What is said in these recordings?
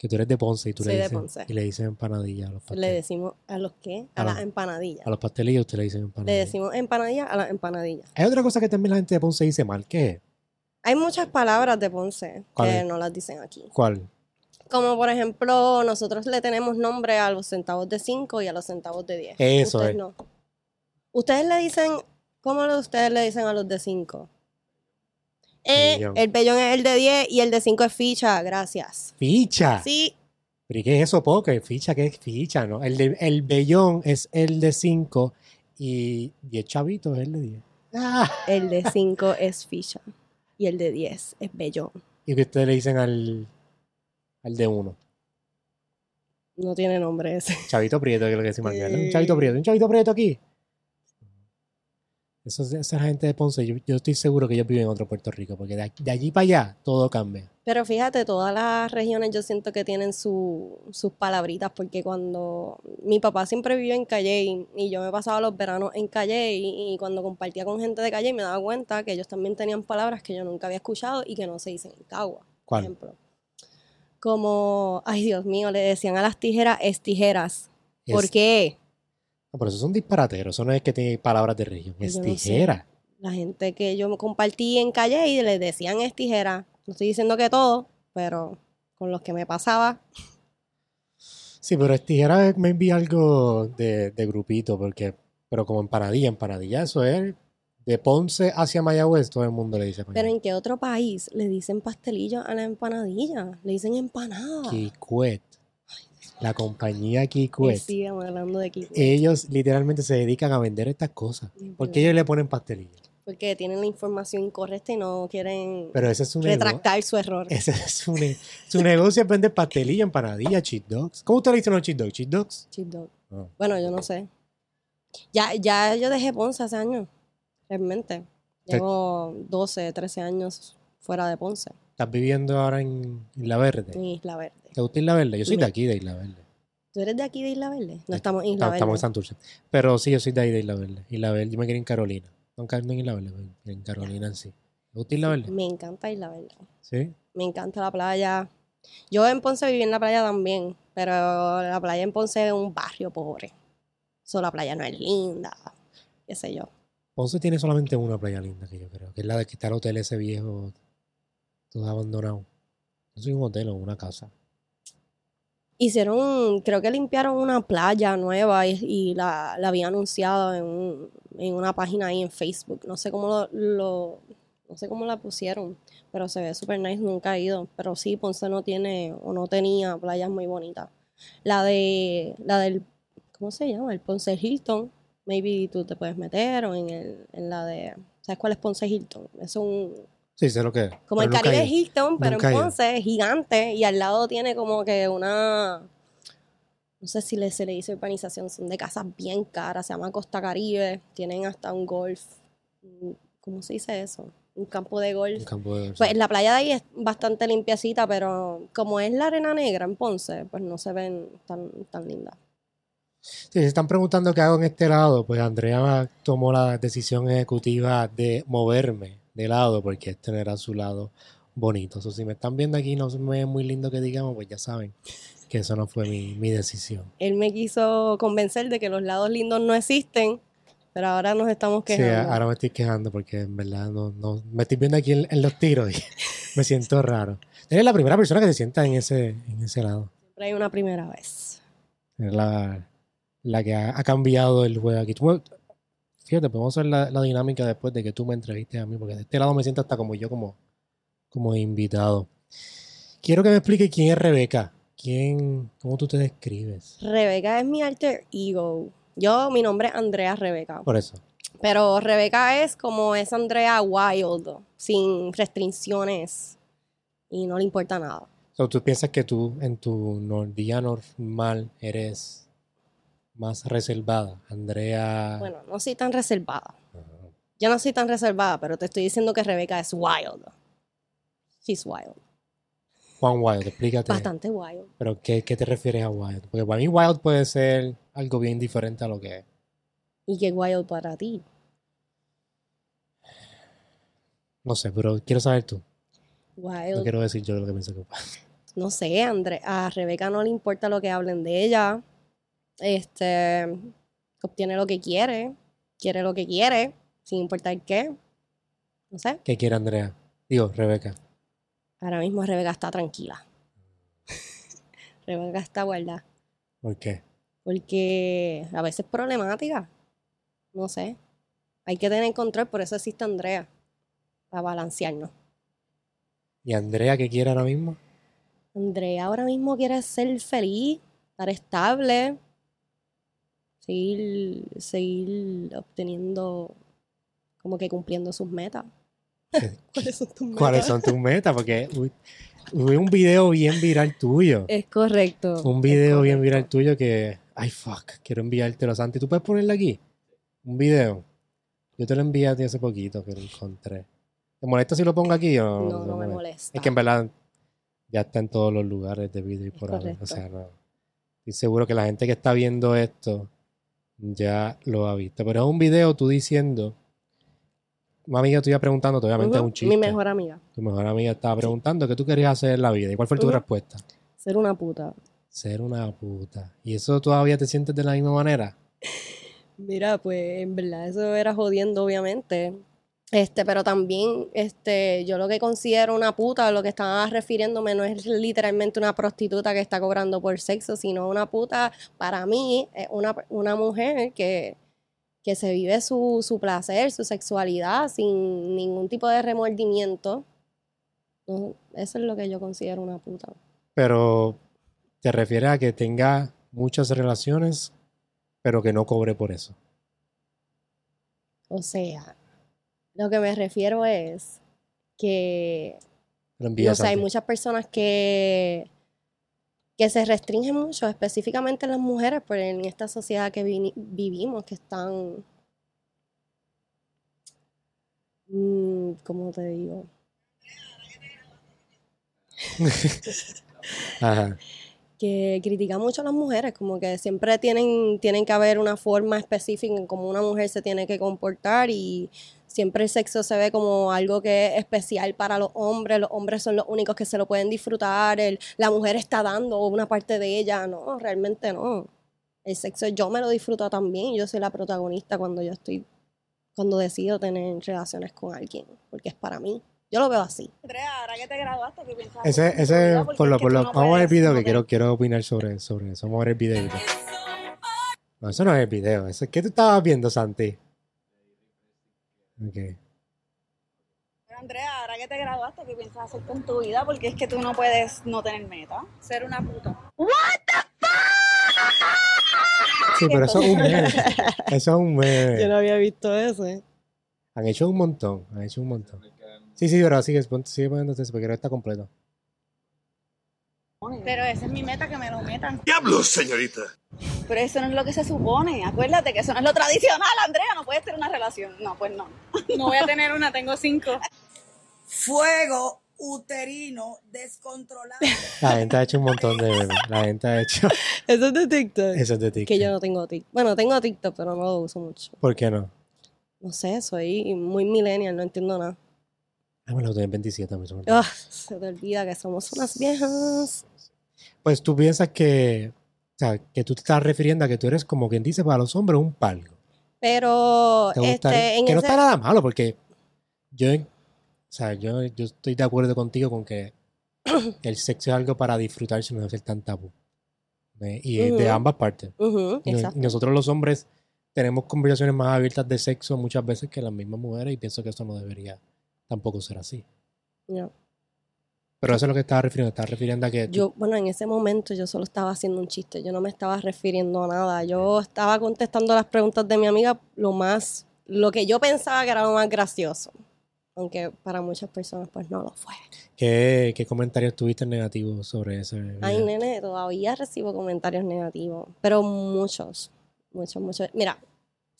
Que tú eres de Ponce y tú Soy le dices, y le dices empanadilla a los Le pasteles. decimos a los qué? A, A las empanadillas. A los pastelillos usted le dicen Le empanadilla. decimos empanadilla a las empanadillas. Hay otra cosa que también la gente de Ponce dice mal. ¿Qué es? Hay muchas palabras de Ponce ¿Cuál que no las dicen aquí. ¿Cuál? Como por ejemplo, nosotros le tenemos nombre a los centavos de 5 y a los centavos de 10. Eso Ustedes es. no. Ustedes le dicen, ¿cómo ustedes le dicen a los de 5? Eh, Bellón. el bellón es el de 10 y el de 5 es ficha, gracias. Ficha. Sí, ¿Pero y qué es eso, Poker? Ficha, ¿qué es ficha? ¿no? El, de, el bellón es el de 5 y 10 chavitos es el de 10. Ah. el de 5 es ficha y el de 10 es bellón. Y que ustedes le dicen al, al de 1. No tiene nombre ese. Chavito Prieto, que es lo que decimos aquí, ¿verdad? Un chavito Prieto, un chavito Prieto aquí. Eso, es- esa gente de Ponce, yo, yo estoy seguro que ellos viven en otro Puerto Rico, porque de, aquí- de allí para allá todo cambia. Pero fíjate, todas las regiones yo siento que tienen su- sus palabritas, porque cuando mi papá siempre vivió en Calle y yo me pasaba los veranos en Calle y, y cuando compartía con gente de Calle me daba cuenta que ellos también tenían palabras que yo nunca había escuchado y que no se dicen en Cagua, por ¿Cuál? ejemplo. Como, ay Dios mío, le decían a las tijeras es tijeras. ¿Por Es- qué? No, pero eso son disparateros, eso no es que tiene palabras de región, es sé. tijera. La gente que yo compartí en Calle y les decían es tijera. No estoy diciendo que todo, pero con los que me pasaba, Sí, pero es tijera me envía algo de, de grupito, porque, pero como empanadilla, empanadilla, eso es de Ponce hacia Mayagüez, todo el mundo le dice Pero. ¿en qué otro país le dicen pastelillo a la empanadilla? Le dicen empanada. Kikwet. La compañía Kikwet. siguen hablando de. Ellos literalmente se dedican a vender estas cosas. Es ¿Por qué verdad. ellos le ponen pastelillo? Porque tienen la información incorrecta y no quieren Pero ese es un negocio. retractar su error. Ese es su, ne- su negocio es vender pastelillo, empanadilla, cheat dogs. ¿Cómo usted le dicen los cheat dogs? ¿Cheat dogs? Cheat dog. Ah. Bueno, yo no sé. Ya, ya yo dejé Ponce hace años, realmente. Te- Llevo 12, 13 años fuera de Ponce, ¿Estás viviendo ahora en Isla Verde? en Isla Verde. ¿Te gusta Isla Verde? Yo soy de aquí, de Isla Verde. ¿Tú eres de aquí de Isla Verde? No Eh, estamos en Isla Verde. estamos en Santurce. Pero sí, yo soy de ahí, de Isla Verde. Isla Verde, yo me quedé en Carolina. No en Isla Verde, en Carolina en sí. ¿Te gusta Isla Verde? Me encanta Isla Verde. Sí. Me encanta la playa. Yo en Ponce viví en la playa también, pero la playa en Ponce es un barrio pobre. So, la playa no es linda, qué sé yo. Ponce tiene solamente una playa linda que yo creo, que es la de que está el hotel ese viejo, todo abandonado. No soy un hotel o una casa. Hicieron, creo que limpiaron una playa nueva y, y la, la había anunciado en, un- en una página ahí en Facebook. No sé cómo lo, lo- no sé cómo la pusieron, pero se ve súper nice, nunca he ido. Pero sí, Ponce no tiene o no tenía playas muy bonitas. La de, la del, ¿cómo se llama? El Ponce Hilton. Maybe tú te puedes meter o en, el, en la de, ¿sabes cuál es Ponce Hilton? Es un, Sí, sé lo que es. como el Caribe. Hilton, pero Nunca en. Ponce es gigante y al lado tiene como que una, no sé si le, se le dice urbanización, son de casas bien caras, se llama Costa Caribe, tienen hasta un golf, un- ¿cómo se dice eso? Un campo de Un golf. campo de Pues la playa de ahí es bastante limpiecita, pero como es la arena negra en Ponce, pues no se ven tan, tan lindas. Si se están preguntando qué hago en este lado, pues Andrea tomó la decisión ejecutiva de moverme de lado porque este no era su lado bonito. O si me están viendo aquí y no se me ve muy lindo que digamos, pues ya saben que eso no fue mi, mi decisión. Él me quiso convencer de que los lados lindos no existen, pero ahora nos estamos Sí, quejando. ahora me estoy quejando porque en verdad no, no me estoy viendo aquí en, en los tiros y me siento raro. Eres la primera persona que se sienta en ese, en ese lado. Siempre hay una primera vez. Eres la, la que ha, ha cambiado el juego aquí. Tú fíjate, podemos hacer la, la dinámica después de que tú me entrevistes a mí, porque de este lado me siento hasta como yo, como, como invitado. Quiero que me explique quién es Rebeca. ¿Quién, ¿Cómo tú te describes? Rebeca es mi alter ego. Yo, mi nombre es Andrea Rebeca. Por eso. Pero Rebeca es como es Andrea Wild, sin restricciones y no le importa nada. So, ¿Tú piensas que tú en tu día normal eres más reservada? Andrea... Bueno, no soy tan reservada. Ajá. Yo no soy tan reservada, pero te estoy diciendo que Rebeca es wild. She's wild. Juan Wild, explícate. Bastante wild. Pero ¿qué, ¿qué te refieres a Wild? Porque para mí Wild puede ser algo bien diferente a lo que es. ¿Y qué wild para ti? No sé, pero quiero saber tú. No Wild. quiero decir yo lo que pienso que no sé, André, a Rebeca no le importa lo que hablen de ella. Este, obtiene lo que quiere, quiere lo que quiere, sin importar qué. No sé. ¿Qué quiere Andrea? Digo, Rebeca. Ahora mismo Rebeca está tranquila. Rebeca está guardada. ¿Por qué? Porque a veces es problemática. No sé. Hay que tener control, por eso existe Andrea. Para balancearnos. ¿Y Andrea qué quiere ahora mismo? Andrea ahora mismo quiere ser feliz, estar estable, seguir, seguir obteniendo, como que cumpliendo sus metas. ¿Cuáles son tus metas? ¿Cuáles son tus metas? Porque hubo un video bien viral tuyo. Es correcto. Un video bien viral tuyo que, ay fuck, quiero enviártelo, Santi. ¿Tú puedes ponerlo aquí? Un video. Yo te lo envié a ti hace poquito que lo encontré. ¿Te molesta si lo pongo aquí o No, no me molesta? Es que en verdad ya está en todos los lugares de video y por correcto. O sea, no. Estoy seguro que la gente que está viendo esto ya lo ha visto. Pero es un video tú diciendo. Una amiga tuya preguntándote, obviamente es Ujú, un chiste. Mi mejor amiga. Tu mejor amiga estaba preguntando qué tú querías hacer en la vida. ¿Y cuál fue tu respuesta? Ser una puta. Ser una puta. ¿Y eso todavía te sientes de la misma manera? Mira, pues en verdad eso era jodiendo, obviamente. Este, pero también, este, yo lo que considero una puta, lo que estaba refiriéndome no es literalmente una prostituta que está cobrando por sexo, sino una puta, para mí, es una, una mujer que, que se vive su, su placer, su sexualidad, sin ningún tipo de remordimiento. Eso es lo que yo considero una puta. Pero te refieres a que tenga muchas relaciones, pero que no cobre por eso. O sea, lo que me refiero es que No sé, hay muchas personas que, que se restringen mucho, específicamente las mujeres, pero en esta sociedad que vivimos, que están, mm, ¿cómo te digo? Ajá. Que critica mucho a las mujeres, como que siempre tienen, tienen que haber una forma específica en cómo una mujer se tiene que comportar y siempre el sexo se ve como algo que es especial para los hombres, los hombres son los únicos que se lo pueden disfrutar, el- la mujer está dando una parte de ella, no, realmente no. El sexo yo me lo disfruto también, yo soy la protagonista cuando yo estoy, cuando decido tener relaciones con alguien, porque es para mí. Yo lo veo así. Andrea, ahora que te graduaste, ¿qué piensas Ese, ese, por lo, por lo, no vamos a ver el video que quiero, quiero opinar sobre, sobre eso. Vamos a ver el videito. No, eso no es el video. Eso, ¿Qué tú estabas viendo, Santi? Ok. Pero Andrea, ahora que te graduaste, ¿qué piensas hacer con tu vida? Porque es que tú no puedes no tener meta. Ser una puta. Sí, pero eso es un meme. Eso es un meme. Yo no había visto eso. Han hecho un montón. Han hecho un montón. Sí, sí, pero sigue, sigue poniéndote eso porque no está completo. Pero esa es mi meta, que me lo metan. ¡Diablos, señorita! Pero eso no es lo que se supone. Acuérdate que eso no es lo tradicional, Andrea. No puedes tener una relación. No, pues no. No voy a tener una, tengo cinco. fuego uterino descontrolado. La gente ha hecho un montón de. La gente ha hecho. Eso es de TikTok. Eso es de TikTok. Que yo no tengo TikTok. Bueno, tengo TikTok, pero no lo uso mucho. ¿Por qué no? No sé, soy muy millennial, no entiendo nada. Ah, me lo tengo en 27. me suena. Ah, se te olvida que somos unas viejas. Pues tú piensas que. O sea, que tú te estás refiriendo a que tú eres como quien dice para los hombres un palgo. Pero, este, en que no está nada malo, porque yo, o sea, yo, yo estoy de acuerdo contigo con que el sexo es algo para disfrutarse y no ser tan tabú. Eh, Y de ambas partes. Ujú, Y no- nosotros los hombres tenemos conversaciones más abiertas de sexo muchas veces que las mismas mujeres y pienso que eso no debería tampoco ser así. Ya. Pero eso es lo que estaba refiriendo. Estaba refiriendo a que Yo, bueno, en ese momento yo solo estaba haciendo un chiste, yo no me estaba refiriendo a nada. Yo estaba contestando las preguntas de mi amiga lo más, lo que yo pensaba que era lo más gracioso. Aunque para muchas personas pues no lo fue. ¿qué, qué comentarios tuviste negativos sobre ese Ay, nene, todavía recibo comentarios negativos, pero muchos, muchos, muchos. Mira,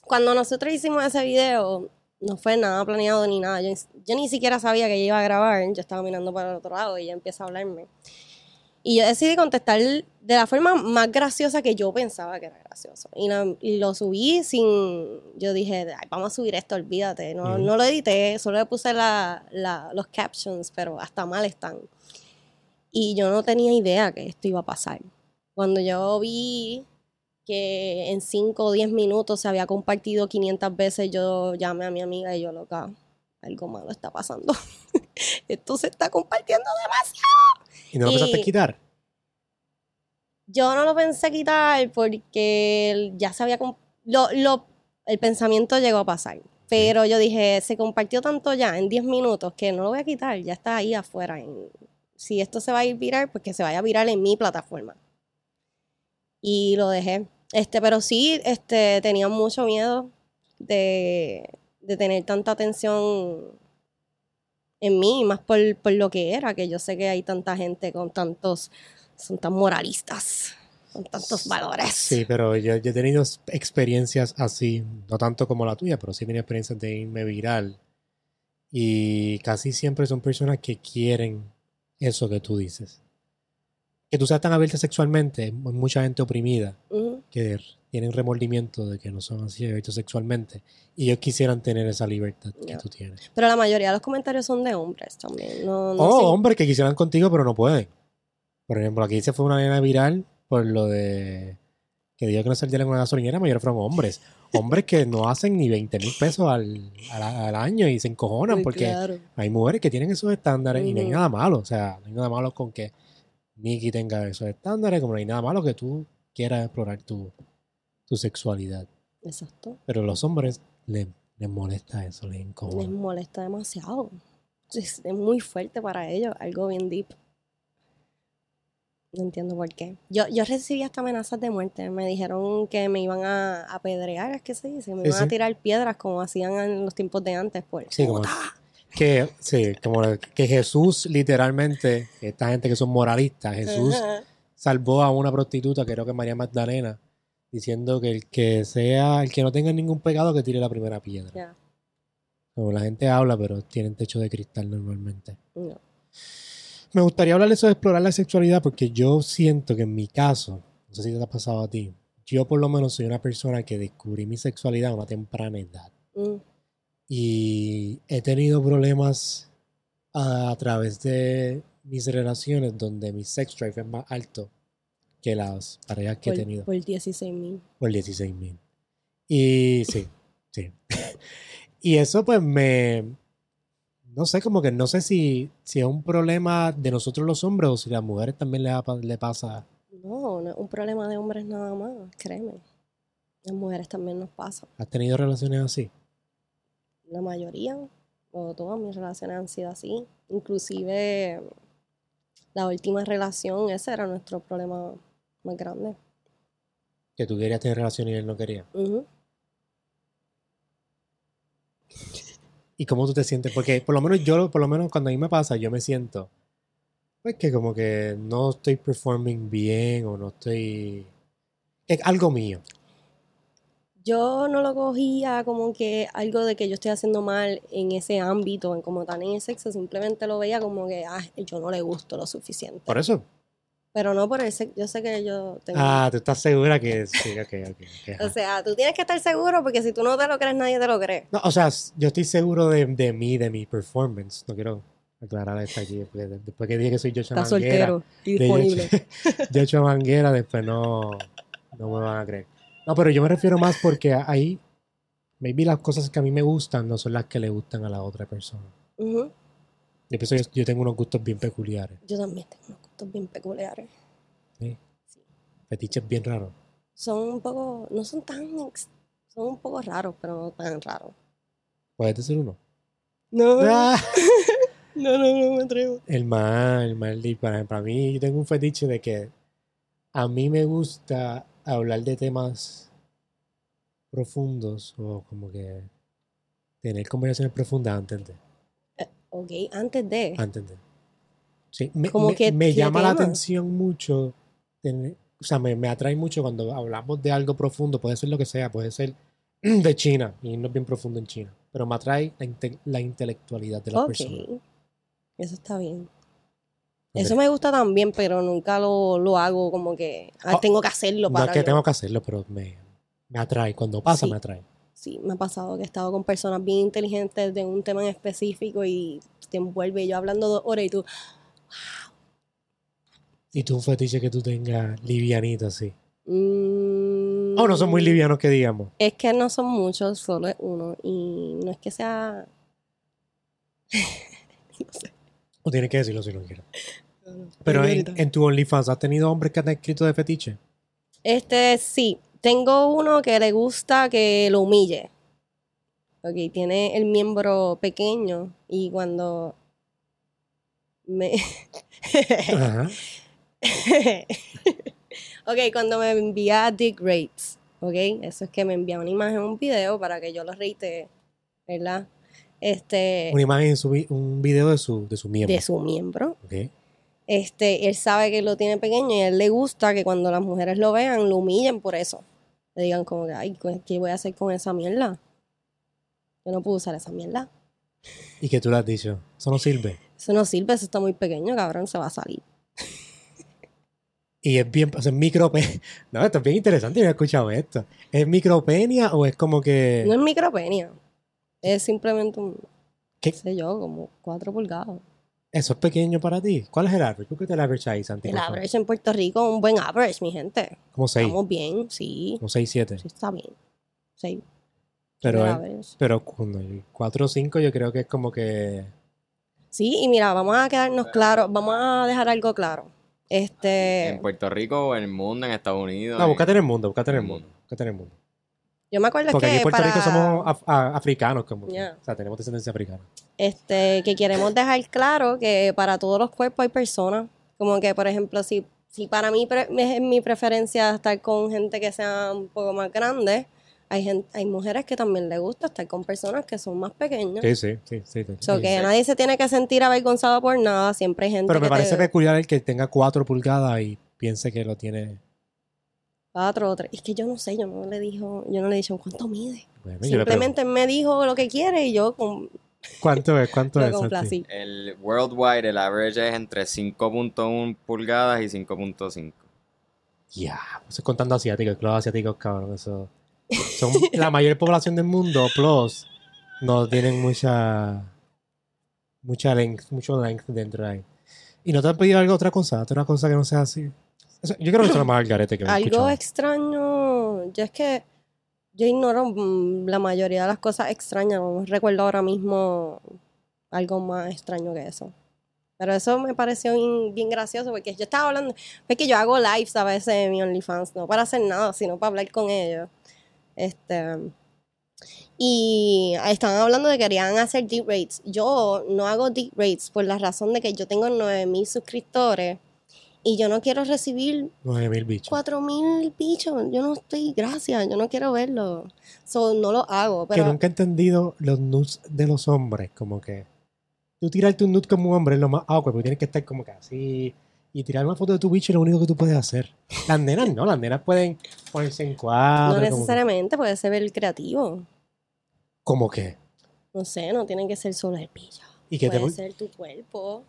cuando nosotros hicimos ese video, no fue nada planeado ni nada. Yo, yo ni siquiera sabía que ella iba a grabar. Yo estaba mirando para el otro lado y ella empieza a hablarme. Y yo decidí contestar de la forma más graciosa que yo pensaba que era gracioso. Y, la- y lo subí sin... Yo dije, "Ay, vamos a subir esto, olvídate. No, no lo edité, solo le puse la- la- los captions, pero hasta mal están. Y yo no tenía idea que esto iba a pasar. Cuando yo vi que en 5 o 10 minutos se había compartido 500 veces, yo llamé a mi amiga y yo, loca, algo malo está pasando. esto se está compartiendo demasiado. ¿Y no lo pensaste Y- quitar? Yo no lo pensé quitar porque ya se había... Lo, lo- el pensamiento llegó a pasar. Pero yo dije, se compartió tanto ya en 10 minutos que no lo voy a quitar, ya está ahí afuera. en- si esto se va a ir viral, pues que se vaya a viral en mi plataforma. Y lo dejé. Este, pero sí, este, tenía mucho miedo de, de tener tanta atención en mí, más por, por lo que era, que yo sé que hay tanta gente con tantos, son tan moralistas, con tantos valores. Sí, pero yo, yo he tenido experiencias así, no tanto como la tuya, pero sí he tenido experiencias de irme viral. Y casi siempre son personas que quieren eso que tú dices. Que tú seas tan abierta sexualmente, hay mucha gente oprimida que tienen remordimiento de que no son así abiertos sexualmente. Y ellos quisieran tener esa libertad que tú tienes. Pero la mayoría de los comentarios son de hombres también. No, no O sé. hombres que quisieran contigo, pero no pueden. Por ejemplo, aquí se fue una nena viral por lo de que dijo que no salieran en una gasolinera, la mayoría fueron hombres. Hombres que no hacen ni 20 mil pesos al, al- al año y se encojonan porque claro. hay mujeres que tienen esos estándares y no hay nada malo. O sea, no hay nada malo con que Nicky tenga esos estándares, como no hay nada malo que tú quieras explorar tu, tu sexualidad. Exacto. Pero a los hombres les, les molesta eso, les Les incomoda. molesta demasiado. Es, es muy fuerte para ellos, algo bien deep. No entiendo por qué. Yo, yo recibí hasta amenazas de muerte. Me dijeron que me iban a apedrear, es que se dice. Me Sí, iban a tirar piedras como hacían en los tiempos de antes. Pues. Sí, como que, sí, como que Jesús literalmente, esta gente que son moralistas, Jesús Ajá. salvó a una prostituta, creo que María Magdalena, diciendo que el que sea, el que no tenga ningún pecado que tire la primera piedra. Como la gente habla, pero tienen techo de cristal normalmente. no. Me gustaría hablar de eso de explorar la sexualidad porque yo siento que en mi caso, no sé si te ha pasado a ti, yo por lo menos soy una persona que descubrí mi sexualidad a una temprana edad. Mm, Y he tenido problemas a, a través de mis relaciones donde mi sex drive es más alto que las parejas que he tenido. por 16 mil. Por 16 mil. Y sí, sí. y eso pues me... No sé, como que no sé si, si es un problema de nosotros los hombres o si a las mujeres también le, le pasa. No, no es un problema de hombres nada más, créeme. Las mujeres también nos pasa. ¿Has tenido relaciones así? La mayoría, o todas mis relaciones han sido así. Inclusive la última relación, ese era nuestro problema más grande. Que tú querías tener relaciones y él no quería. ¿Y cómo tú te sientes? Porque por lo menos yo, por lo menos cuando a mí me pasa, yo me siento, pues que como que no estoy performing bien o no estoy... Es algo mío. Yo no lo cogía como que algo de que yo estoy haciendo mal en ese ámbito, en como tal en el sexo, simplemente lo veía como que, ah, yo no le gusto lo suficiente. Por eso. Pero no por el sexo, yo sé que yo tengo... Ah, tú estás segura que sí, ok, ok. ok, O sea, tú tienes que estar seguro porque si tú no te lo crees, nadie te lo cree. No, o sea, yo estoy seguro de, de mí, de mi performance. No quiero aclarar esto aquí. porque de- Después que dije que soy Estás Manguera, soltero y disponible. Joshua Manguera, después no, no me van a creer. No, pero yo me refiero más porque ahí, maybe las cosas que a mí me gustan no son las que le gustan a la otra persona. Yo pienso que yo, yo tengo unos gustos bien peculiares. Yo también tengo unos gustos bien peculiares. ¿sí? Sí. Fetiches bien raros. Son un poco, no son tan, son un poco raros, pero no tan raros. ¿Puedes decir uno? No, Ah, no, no, no me atrevo. el mal, el mal. Para, para mí, yo tengo un fetiche de que a mí me gusta hablar de temas profundos o como que tener conversaciones profundas antes de. Ok, antes de. Antes de. Sí, me, ¿Cómo me- llama la atención mucho. tener- o sea, me, me atrae mucho cuando hablamos de algo profundo. Puede ser lo que sea, puede ser de China y no es bien profundo en China. Pero me atrae la, inte- la intelectualidad de la ok, persona. eso está bien. Eso me gusta también, pero nunca lo, lo hago como que ah, Oh, tengo que hacerlo No para es que yo- tengo que hacerlo, pero me, me atrae. Cuando pasa, Sí. me atrae. Sí, me ha pasado que he estado con personas bien inteligentes de un tema en específico y te envuelve yo hablando dos horas y tú, Y tú un fetiche que tú tengas livianito así. Mm, Oh, no son muy livianos que digamos. Es que no son muchos, solo es uno. Y no es que sea. no sé. O tienes que decirlo si no quieres. Pero en, en tu OnlyFans, ¿has tenido hombres que te han escrito de fetiche? Este, sí. Tengo uno que le gusta que lo humille. Ok, tiene el miembro pequeño y cuando me... Ajá. ok, cuando me envía Dick Rates, ok, eso es que me envía una imagen, un video para que yo lo reite, ¿verdad? Este, Una imagen, su un video de su, de su miembro. de su miembro. Este, él sabe que lo tiene pequeño y a él le gusta que cuando las mujeres lo vean, lo humillen por eso. Le digan como que, ay, ¿qué voy a hacer con esa mierda? Yo no puedo usar esa mierda. ¿Y que tú le has dicho? Eso no sirve. Eso no sirve, eso está muy pequeño, cabrón, se va a salir. Y es bien, o sea, es micropenia. No, esto es bien interesante, yo no he escuchado esto. ¿Es micropenia o es como que... No es micropenia. Es simplemente un, ¿Qué? qué sé yo, como 4 pulgadas. Eso es pequeño para ti? ¿Cuál es el average? ¿Por qué te el average ahí, Santi? El average en Puerto Rico, un buen average, mi gente. Como 6. Estamos bien, sí. Como 6, 7. Sí, está bien. Sí. Pero, el pero cuando el 4 o 5 yo creo que es como que... Sí, y mira, vamos a quedarnos claros, vamos a dejar algo claro. Este, En Puerto Rico, en el mundo, en Estados Unidos. No, búscate en el mundo, búscate en el Mm. mundo. Búscate en el mundo. Yo me acuerdo Porque que aquí en Puerto para, Rico somos af- africanos, como. Ya. O sea, tenemos descendencia africana. este, que queremos dejar claro que para todos los cuerpos hay personas. Como que, por ejemplo, si, si para mí pre- es mi preferencia estar con gente que sea un poco más grande, hay, gen- hay mujeres que también les gusta estar con personas que son más pequeñas. Sí, sí, sí. sí, sí. So Sí. que nadie se tiene que sentir avergonzado por nada, siempre hay gente Pero me que parece te peculiar el que tenga 4 pulgadas y piense que lo tiene. Cuatro o tres. Es que yo no sé, yo no le dijo, yo no le he dicho cuánto mide. Bueno, Simplemente me dijo lo que quiere y yo con, ¿Cuánto es? ¿Cuánto es? Complací. El worldwide, el average es entre 5.1 pulgadas y 5.5. Ya, eso es contando asiáticos, los asiáticos, cabrón. Eso. Son la mayor población del mundo, plus, no tienen mucha. Mucha length, mucho length dentro de ahí. ¿Y no te han pedido algo, otra cosa? ¿Otra cosa que no sea así? Yo creo que eso es lo más al garete que me Algo escuchado. extraño, yo es que yo ignoro mm, la mayoría de las cosas extrañas, no recuerdo ahora mismo algo más extraño que eso. Pero eso me pareció bien, bien gracioso porque yo estaba hablando, es que yo hago lives a veces en mi OnlyFans, no para hacer nada, sino para hablar con ellos. Este, y estaban hablando de que querían hacer deep rates. Yo no hago deep rates por la razón de que yo tengo 9000 suscriptores y yo no quiero recibir 9000 bichos. cuatro mil bichos. Yo no estoy, gracias, yo no quiero verlo. So, no lo hago, que pero nunca he entendido los nudes de los hombres. Como que tú tirarte un nude como un hombre es lo más awkward, porque tienes que estar como que así. Y tirar una foto de tu bicho es lo único que tú puedes hacer. Las nenas no, las nenas pueden ponerse en cuadro. no que- necesariamente puede ser el creativo. Como que. No sé, no tiene que ser solo el pillo. Y que te Puede ser tu cuerpo.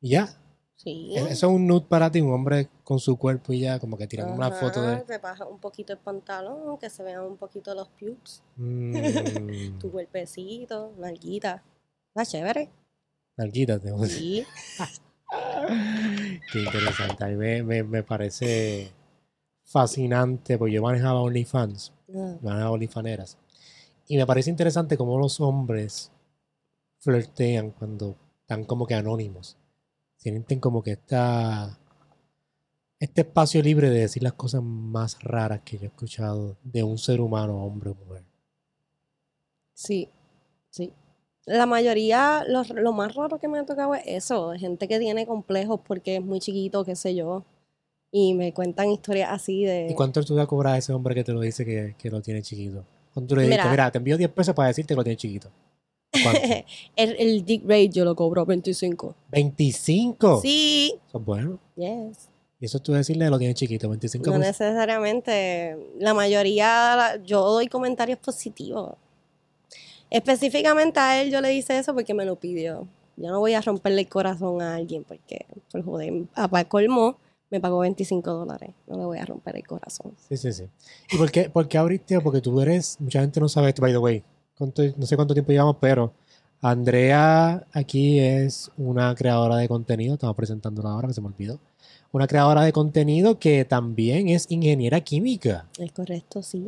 y ya. Sí. Eso es un nude para ti, un hombre con su cuerpo y ya, como que tiran una Ajá, foto de. Te baja un poquito el pantalón, que se vean un poquito los pubes. Mmm, Tu cuerpecito, nalguita. Está chévere. nalguita, te voy a decir. Sí. Qué interesante. A mí me, me, me parece fascinante, porque yo manejaba OnlyFans. Ah, manejaba OnlyFaneras. Y me parece interesante cómo los hombres flirtean cuando están como que anónimos. Sienten como que está este espacio libre de decir las cosas más raras que yo he escuchado de un ser humano, hombre o mujer. Sí, sí. La mayoría, lo, lo más raro que me ha tocado es eso, gente que tiene complejos porque es muy chiquito, qué sé yo, y me cuentan historias así de... ¿Y cuánto tú vas a cobrar a ese hombre que te lo dice que, que lo tiene chiquito? ¿Cuánto tú le dices? Mira. Mira, te envío 10 pesos para decirte que lo tiene chiquito. El, el dick rate yo lo cobro 25. ¿25? Sí, Eso es bueno. yes. Y eso tú decirle lo tiene chiquito, 25 No necesariamente. La mayoría, yo doy comentarios positivos. Específicamente a él yo le hice eso porque me lo pidió. Yo no voy a romperle el corazón a alguien porque, por joder, a colmo me pagó 25 dólares. No le voy a romper el corazón. Sí, sí, sí. ¿Y por qué, por qué abriste? Porque tú eres, mucha gente no sabe esto, by the way. Cuánto- no sé cuánto tiempo llevamos, pero Andrea aquí es una creadora de contenido, estamos presentándola ahora, que se me olvidó. una creadora de contenido que también es ingeniera química. Es correcto, sí.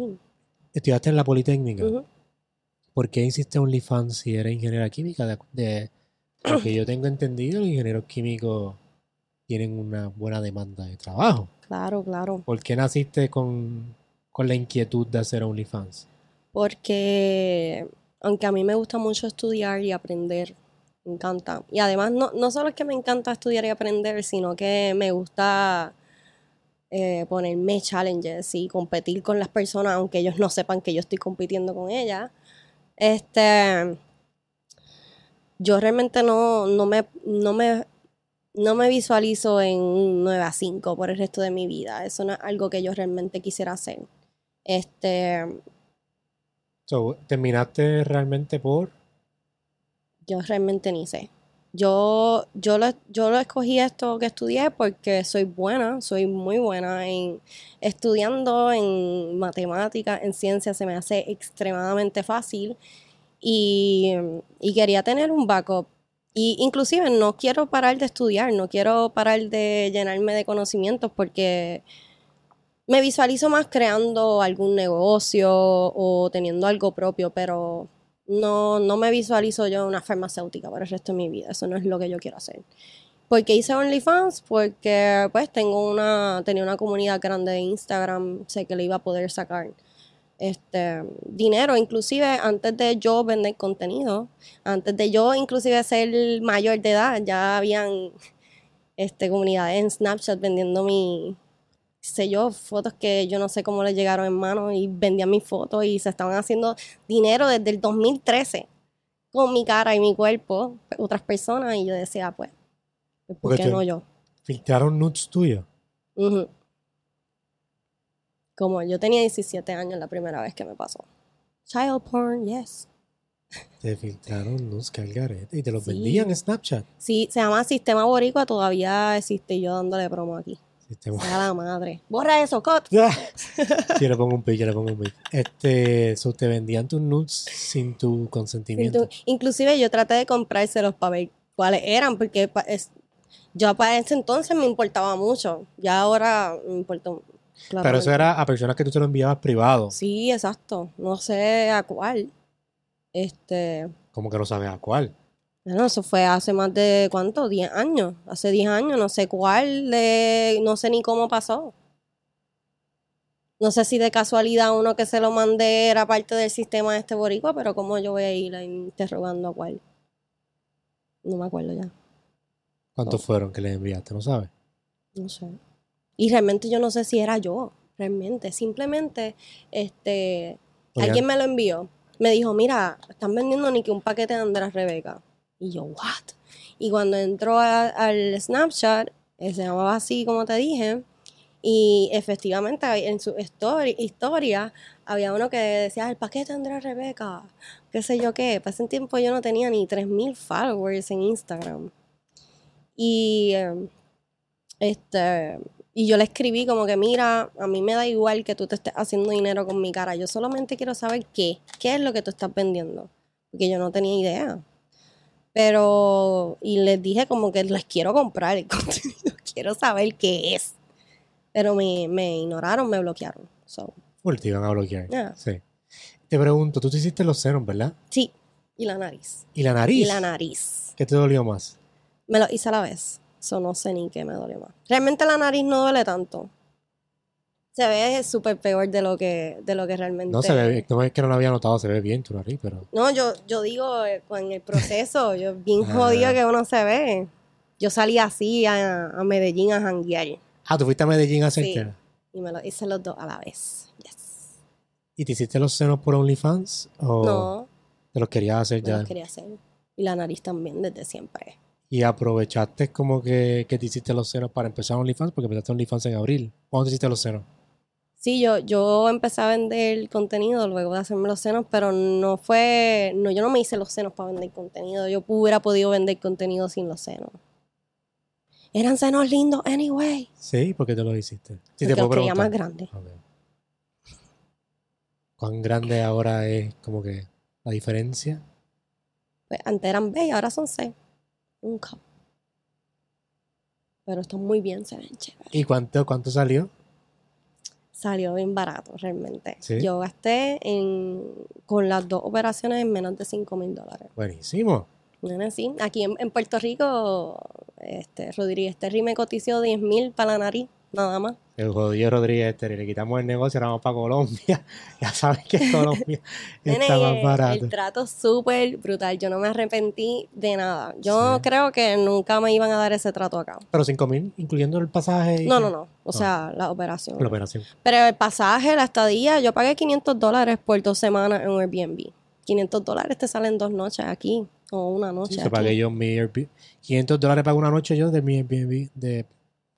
Estudiaste en la Politécnica. ¿Por qué hiciste OnlyFans si eres ingeniera química? De, de lo que yo tengo entendido, los ingenieros químicos tienen una buena demanda de trabajo. Claro, claro. ¿Por qué naciste con, con la inquietud de hacer OnlyFans? Porque aunque a mí me gusta mucho estudiar y aprender, me encanta. Y además no, no solo es que me encanta estudiar y aprender, sino que me gusta eh, ponerme challenges y competir con las personas, aunque ellos no sepan que yo estoy compitiendo con ellas. Este, yo realmente no, no me, no me, no me visualizo en un 9 a 5 por el resto de mi vida. Eso no es algo que yo realmente quisiera hacer. Este, ¿Terminaste realmente por...? yo realmente ni sé. Yo, yo, lo, yo lo escogí esto que estudié porque soy buena, soy muy buena en estudiando en matemáticas, en ciencias, se me hace extremadamente fácil y, y quería tener un backup. Y inclusive no quiero parar de estudiar, no quiero parar de llenarme de conocimientos porque me visualizo más creando algún negocio o teniendo algo propio, pero no, no me visualizo yo una farmacéutica por el resto de mi vida. Eso no es lo que yo quiero hacer. Porque hice OnlyFans, porque pues tengo una, tenía una comunidad grande de Instagram, sé que le iba a poder sacar este dinero, inclusive antes de yo vender contenido, antes de yo inclusive ser mayor de edad, ya habían este comunidades en Snapchat vendiendo mi sé yo, fotos que yo no sé cómo les llegaron en mano y vendían mis fotos y se estaban haciendo dinero desde el 2013 con mi cara y mi cuerpo, otras personas, y yo decía, pues, ¿por Porque qué no yo? ¿Filtraron nudes tuyos? Ujú. Como yo tenía 17 años la primera vez que me pasó. Child porn, yes. Te filtraron nudes que al garete y te los Sí. vendían en Snapchat. Sí, se llama Sistema Boricua, todavía existe yo dándole promo aquí. Sea la madre. Borra eso, Cot. Sí, le pongo un pic, yo le pongo un pic. Este, so, te vendían tus nudes sin tu consentimiento. Inclusive yo traté de comprárselos para ver cuáles eran, porque pa- es- yo para ese entonces me importaba mucho. Ya ahora me importa. Pero eso era a personas que tú te lo enviabas privado. Sí, exacto. No sé a cuál. Este. Como que no sabes a cuál. Bueno, eso fue hace más de, ¿cuánto? 10 años. Hace 10 años, no sé cuál, de, no sé ni cómo pasó. No sé si de casualidad uno que se lo mandé era parte del sistema de este boricua, pero cómo yo voy a ir interrogando a cuál. No me acuerdo ya, ¿Cuántos fueron que le enviaste? ¿No sabes? no sé. Y realmente yo no sé si era yo, realmente. Simplemente, este, Oigan, Alguien me lo envió. Me dijo, mira, están vendiendo ni que un paquete de Andrés Rebeca. Y yo, what? Y cuando entró al Snapchat, eh, se llamaba así como te dije, y efectivamente en su story, historia había uno que decía, el paquete de Andrés Rebeca, qué sé yo qué. Para ese tiempo yo no tenía ni 3.000 followers en Instagram. Y, eh, este, y yo le escribí como que, mira, a mí me da igual que tú te estés haciendo dinero con mi cara. Yo solamente quiero saber qué, qué es lo que tú estás vendiendo. Porque yo no tenía idea. Pero, y les dije como que les quiero comprar el contenido, quiero saber qué es. Pero me, me ignoraron, me bloquearon. So, te iban a bloquear. Yeah. Sí. Te pregunto, tú te hiciste los senos, ¿verdad? sí, y la nariz. ¿Y la nariz? Y la nariz. ¿Qué te dolió más? Me lo hice a la vez. Eso no sé ni qué me dolió más. Realmente la nariz no duele tanto. Se ve súper peor de lo que, de lo que realmente. No se ve bien. No es que no lo había notado, se ve bien tu nariz, pero. No, yo, yo digo, eh, con el proceso, yo bien Ah. jodido que uno se ve. Yo salí así a, a Medellín a janguear Ah, tú fuiste a Medellín a Sí. hacerte. y me lo hice los dos a la vez. Yes. ¿Y te hiciste los senos por OnlyFans? ¿O No, te los querías hacer me ya? los quería hacer. Y la nariz también, desde siempre. Y aprovechaste como que, que te hiciste los senos para empezar OnlyFans, porque empezaste OnlyFans en abril. ¿Cuándo te hiciste los senos? Sí, yo, yo empecé a vender contenido luego de hacerme los senos, pero no fue, no, yo no me hice los senos para vender contenido. Yo hubiera podido vender contenido sin los senos. Eran senos lindos anyway. Sí, ¿por qué te los hiciste? Si porque te los quería más grandes. Ok. ¿Cuán grande ahora es como que la diferencia? Pues antes eran B y ahora son C. Un cup. Pero están muy bien, se ven chéveres. ¿Y cuánto, cuánto salió? Salió bien barato, realmente. Sí. Yo gasté en, con las dos operaciones en menos de 5 mil dólares. Buenísimo. Nene, sí. Aquí en, en Puerto Rico, este, Rodríguez Terry me cotizó 10 mil para la nariz, nada más. El jodido Rodríguez Esther, le quitamos el negocio, ahora vamos para Colombia. ya sabes que Colombia Nene, está más el- barato. El trato súper brutal. Yo no me arrepentí de nada. Yo Sí. creo que nunca me iban a dar ese trato acá. Pero 5 mil, incluyendo el pasaje y No, no, no. O sea, la operación. la operación. Pero el pasaje, la estadía, yo pagué 500 dólares por dos semanas en un Airbnb. 500 dólares te salen dos noches aquí o una noche Sí, aquí. pagué yo mi Airbnb. 500 dólares pagué una noche yo de mi Airbnb de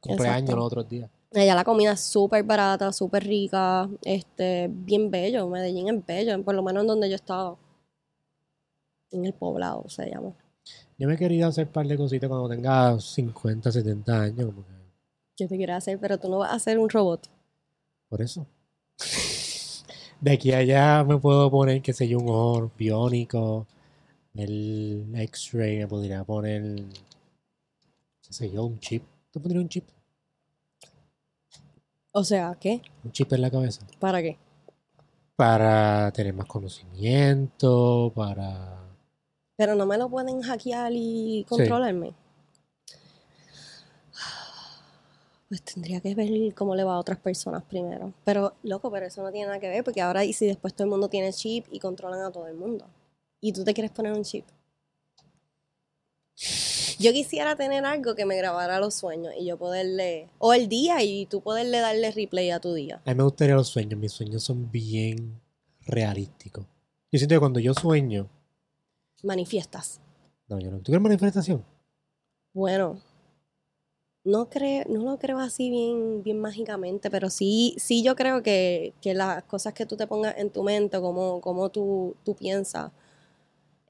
cumpleaños los otros días. Allá la comida es súper barata, súper rica, este, bien bello. Medellín es bello, por lo menos en donde yo estaba. En el poblado se llama. Yo me he querido hacer un par de cositas cuando tenga 50, 70 años. Como que, ¿Qué te quieres hacer? Pero tú no vas a ser un robot. por eso. De aquí a allá me puedo poner, qué sé yo, un ojo biónico. El X-ray me podría poner, qué sé yo, un chip. ¿Te pondría un chip? O sea, ¿qué? Un chip en la cabeza. ¿Para qué? Para tener más conocimiento, para... Pero no me lo pueden hackear y controlarme. Pues tendría que ver cómo le va a otras personas primero. Pero, loco, pero eso no tiene nada que ver, porque ahora y si después todo el mundo tiene chip y controlan a todo el mundo. Y tú te quieres poner un chip. Yo quisiera tener algo que me grabara los sueños y yo poderle, o el día y tú poderle darle replay a tu día. A mí me gustaría los sueños. Mis sueños son bien realísticos. Yo siento que cuando yo sueño... Manifiestas. No, yo no. ¿Tú quieres manifestación? Bueno, no creo, no lo creo así bien, bien mágicamente, pero sí, sí yo creo que, que las cosas que tú te pongas en tu mente, como, como tú, tú piensas,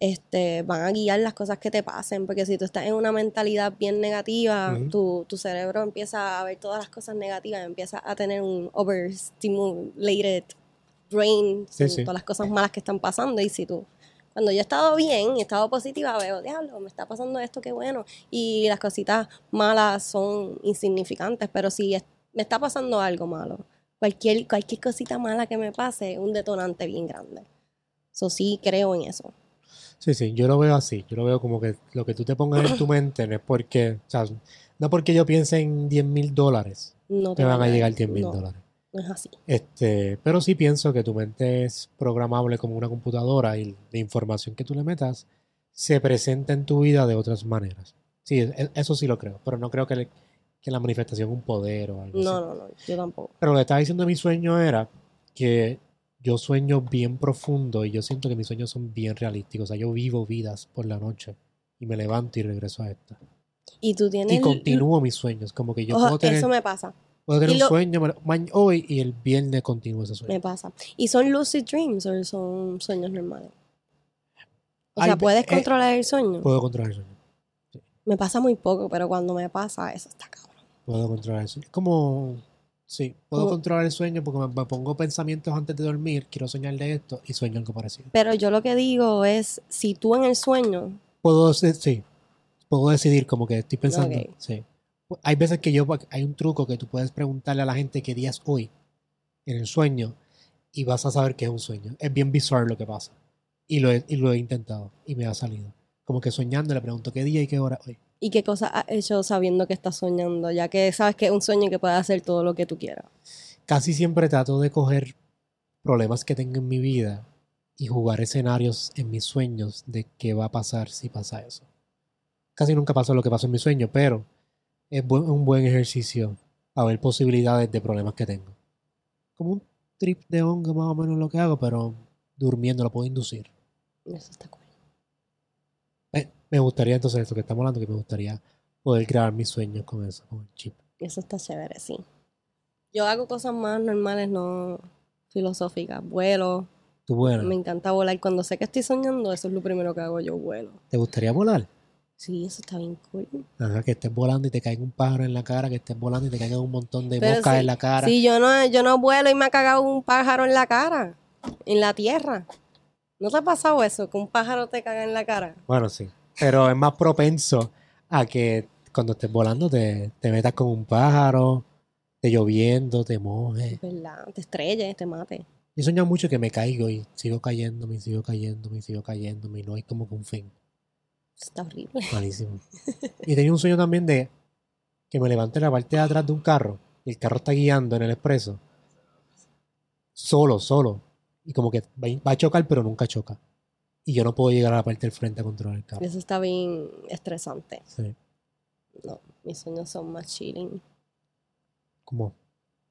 este, van a guiar las cosas que te pasen, porque si tú estás en una mentalidad bien negativa, Ujú. tu, tu cerebro empieza a ver todas las cosas negativas, empieza a tener un overstimulated brain, Sí, sí. todas las cosas malas que están pasando, y si tú cuando yo he estado bien y he estado positiva, veo, diablo, me está pasando esto, qué bueno. Y las cositas malas son insignificantes, pero si es- me está pasando algo malo, cualquier, cualquier cosita mala que me pase es un detonante bien grande. Eso sí creo en eso. Sí, sí, yo lo veo así. Yo lo veo como que lo que tú te pongas en tu mente no es porque, o sea, no porque yo piense en 10 mil dólares, No te van a llegar 10 mil no, dólares. No es así. Este, pero sí pienso que tu mente es programable como una computadora y la información que tú le metas se presenta en tu vida de otras maneras. Sí, e- eso sí lo creo, pero no creo que, le- que la manifestación es un poder o algo No, así. no, no, yo tampoco. Pero lo que estaba diciendo de mi sueño era que yo sueño bien profundo y yo siento que mis sueños son bien realísticos. O sea, yo vivo vidas por la noche y me levanto y regreso a esta. Y tú tienes... Y continúo mis sueños. Como que yo Ojo, puedo tener, Eso me pasa, puedo tener un sueño hoy y el viernes continúo ese sueño. me pasa. ¿Y son lucid dreams o son sueños normales? O sea, ¿puedes eh, controlar el sueño? Puedo controlar el sueño. Me pasa muy poco, pero cuando me pasa, eso está cabrón. Puedo controlar el sueño. Es como... Sí, puedo controlar el sueño porque me, me pongo pensamientos antes de dormir, quiero soñar de esto y sueño algo parecido. Pero yo lo que digo es, si tú en el sueño, Puedo, sí, puedo decidir como que estoy pensando, sí. Hay veces que yo, hay un truco que tú puedes preguntarle a la gente qué día es hoy en el sueño y vas a saber que es un sueño. Es bien bizarro lo que pasa. Y lo he, y lo he intentado y me ha salido. Como que soñando le pregunto qué día y qué hora hoy. ¿Y qué cosas has hecho sabiendo que estás soñando? Ya que sabes que es un sueño y que puedes hacer todo lo que tú quieras. Casi siempre trato de coger problemas que tengo en mi vida y jugar escenarios en mis sueños de qué va a pasar si pasa eso. Casi nunca pasa lo que pasa en mi sueño, pero es un buen ejercicio a ver posibilidades de problemas que tengo. Como un trip de hongo más o menos lo que hago, pero durmiendo lo puedo inducir. Eso está me gustaría entonces esto que estamos hablando, que me gustaría poder crear mis sueños con eso, con el chip. Eso está chévere, sí. Yo hago cosas más normales, no filosóficas. Vuelo. Tú bueno, Me encanta volar. Cuando sé que estoy soñando, eso es lo primero que hago. Yo vuelo. ¿te gustaría volar? Sí, eso está bien cool. Ajá, que estés volando y te caiga un pájaro en la cara, que estés volando y te caigan un montón de Pero moscas sí, en la cara. Sí, yo no, yo no vuelo y me ha cagado un pájaro en la cara. En la tierra. ¿No te ha pasado eso? Que un pájaro te caga en la cara. Bueno, sí. Pero es más propenso a que cuando estés volando te, te metas con un pájaro, te lloviendo, te mojes. ¿Verdad? Te estrelles, te mate. Yo he soñado mucho que me caigo y sigo cayéndome y sigo cayéndome y sigo cayéndome y no hay como que un fin. Está horrible. Malísimo. Y tenía un sueño también de que me levanté en la parte de atrás de un carro y el carro está guiando en el expreso. Solo, solo. Y como que va a chocar, pero nunca choca. Y yo no puedo llegar a la parte del frente a controlar el carro. Eso está bien estresante. Sí. No, mis sueños son más chilling. Como,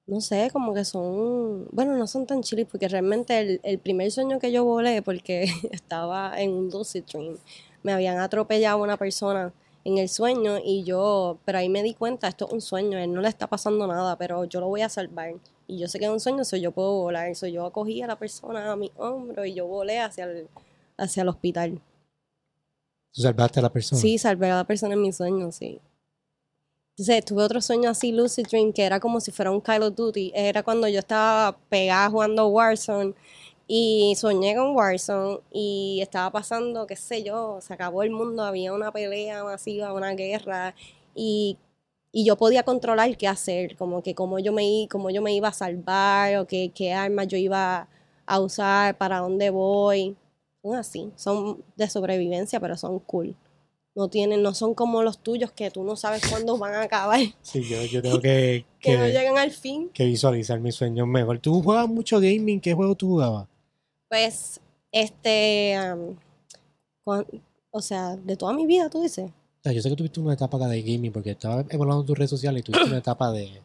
No sé, como que son, bueno, no son tan chilling porque realmente el, el primer sueño que yo volé, porque estaba en un lucid dream, me habían atropellado a una persona en el sueño y yo, pero ahí me di cuenta, esto es un sueño, él no le está pasando nada, pero yo lo voy a salvar. Y yo sé que es un sueño, so yo puedo volar. So yo acogí a la persona a mi hombro y yo volé hacia el, hacia el hospital. tú salvaste a la persona. Sí, salvé a la persona en mi sueño, sí. Entonces, tuve otro sueño así, Lucid Dream, que era como si fuera un Call of Duty. Era cuando yo estaba pegada jugando Warzone y soñé con Warzone y estaba pasando, qué sé yo, se acabó el mundo, había una pelea masiva, una guerra y, y yo podía controlar qué hacer, como que cómo yo me, cómo yo me iba a salvar o qué, qué armas yo iba a usar, para dónde voy. Son así, son de sobrevivencia, pero son cool. No tienen, no son como los tuyos que tú no sabes cuándo van a acabar, Sí, yo, yo tengo que, que que, no llegan al fin. que visualizar mis sueños mejor. ¿Tú jugabas mucho gaming? ¿Qué juego tú jugabas? Pues, este, cuan- o sea, de toda mi vida, tú dices. O sea, yo sé que tuviste una etapa acá de gaming porque estaba evaluando tus redes sociales y tuviste una etapa de...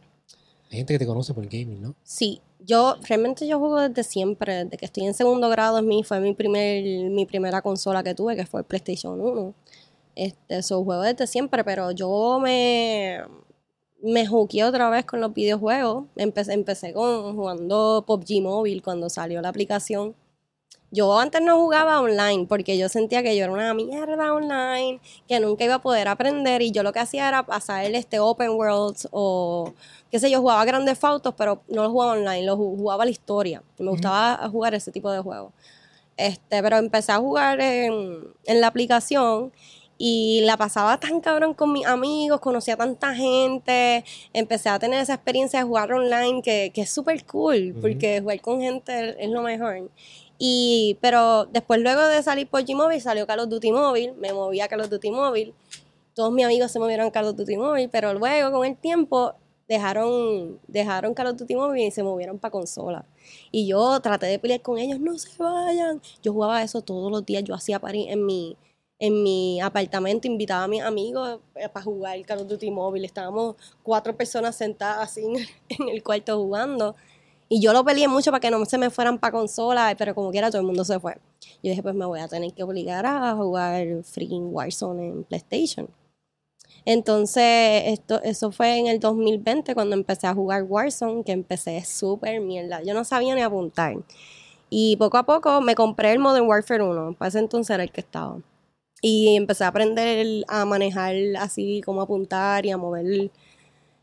Hay gente que te conoce por gaming, ¿no? Sí, yo realmente yo juego desde siempre, desde que estoy en segundo grado, es mi, fue mi, primer, mi primera consola que tuve, que fue el PlayStation 1. Este, eso juego desde siempre, pero yo me, me juqué otra vez con los videojuegos. Empecé, empecé con jugando PUBG Mobile cuando salió la aplicación. Yo antes no jugaba online porque yo sentía que yo era una mierda online, que nunca iba a poder aprender y yo lo que hacía era pasar este Open Worlds o qué sé yo, jugaba grandes autos, pero no lo jugaba online, lo ju- jugaba la historia. Me gustaba jugar ese tipo de juegos. Este, pero empecé a jugar en, en la aplicación y la pasaba tan cabrón con mis amigos, conocía a tanta gente, empecé a tener esa experiencia de jugar online que, que es súper cool, porque jugar con gente es lo mejor. Y, pero después luego de salir por G-Mobile salió Call of Duty Mobile, me moví a Call of Duty Mobile, todos mis amigos se movieron a Call of Duty Mobile, pero luego con el tiempo dejaron, dejaron Call of Duty Mobile y se movieron para consola. Y yo traté de pelear con ellos, no se vayan. Yo jugaba eso todos los días, yo hacía party en mi, en mi apartamento, invitaba a mis amigos para jugar Call of Duty Mobile. Estábamos cuatro personas sentadas así en el cuarto jugando. Y yo lo peleé mucho para que no se me fueran para consola, pero como quiera todo el mundo se fue. Yo dije, pues me voy a tener que obligar a jugar freaking Warzone en PlayStation. Entonces, esto, eso fue en el 2020 cuando empecé a jugar Warzone, que empecé súper mierda. Yo no sabía ni apuntar. Y poco a poco me compré el Modern Warfare 1, para ese entonces era el que estaba. Y empecé a aprender a manejar así, como apuntar y a mover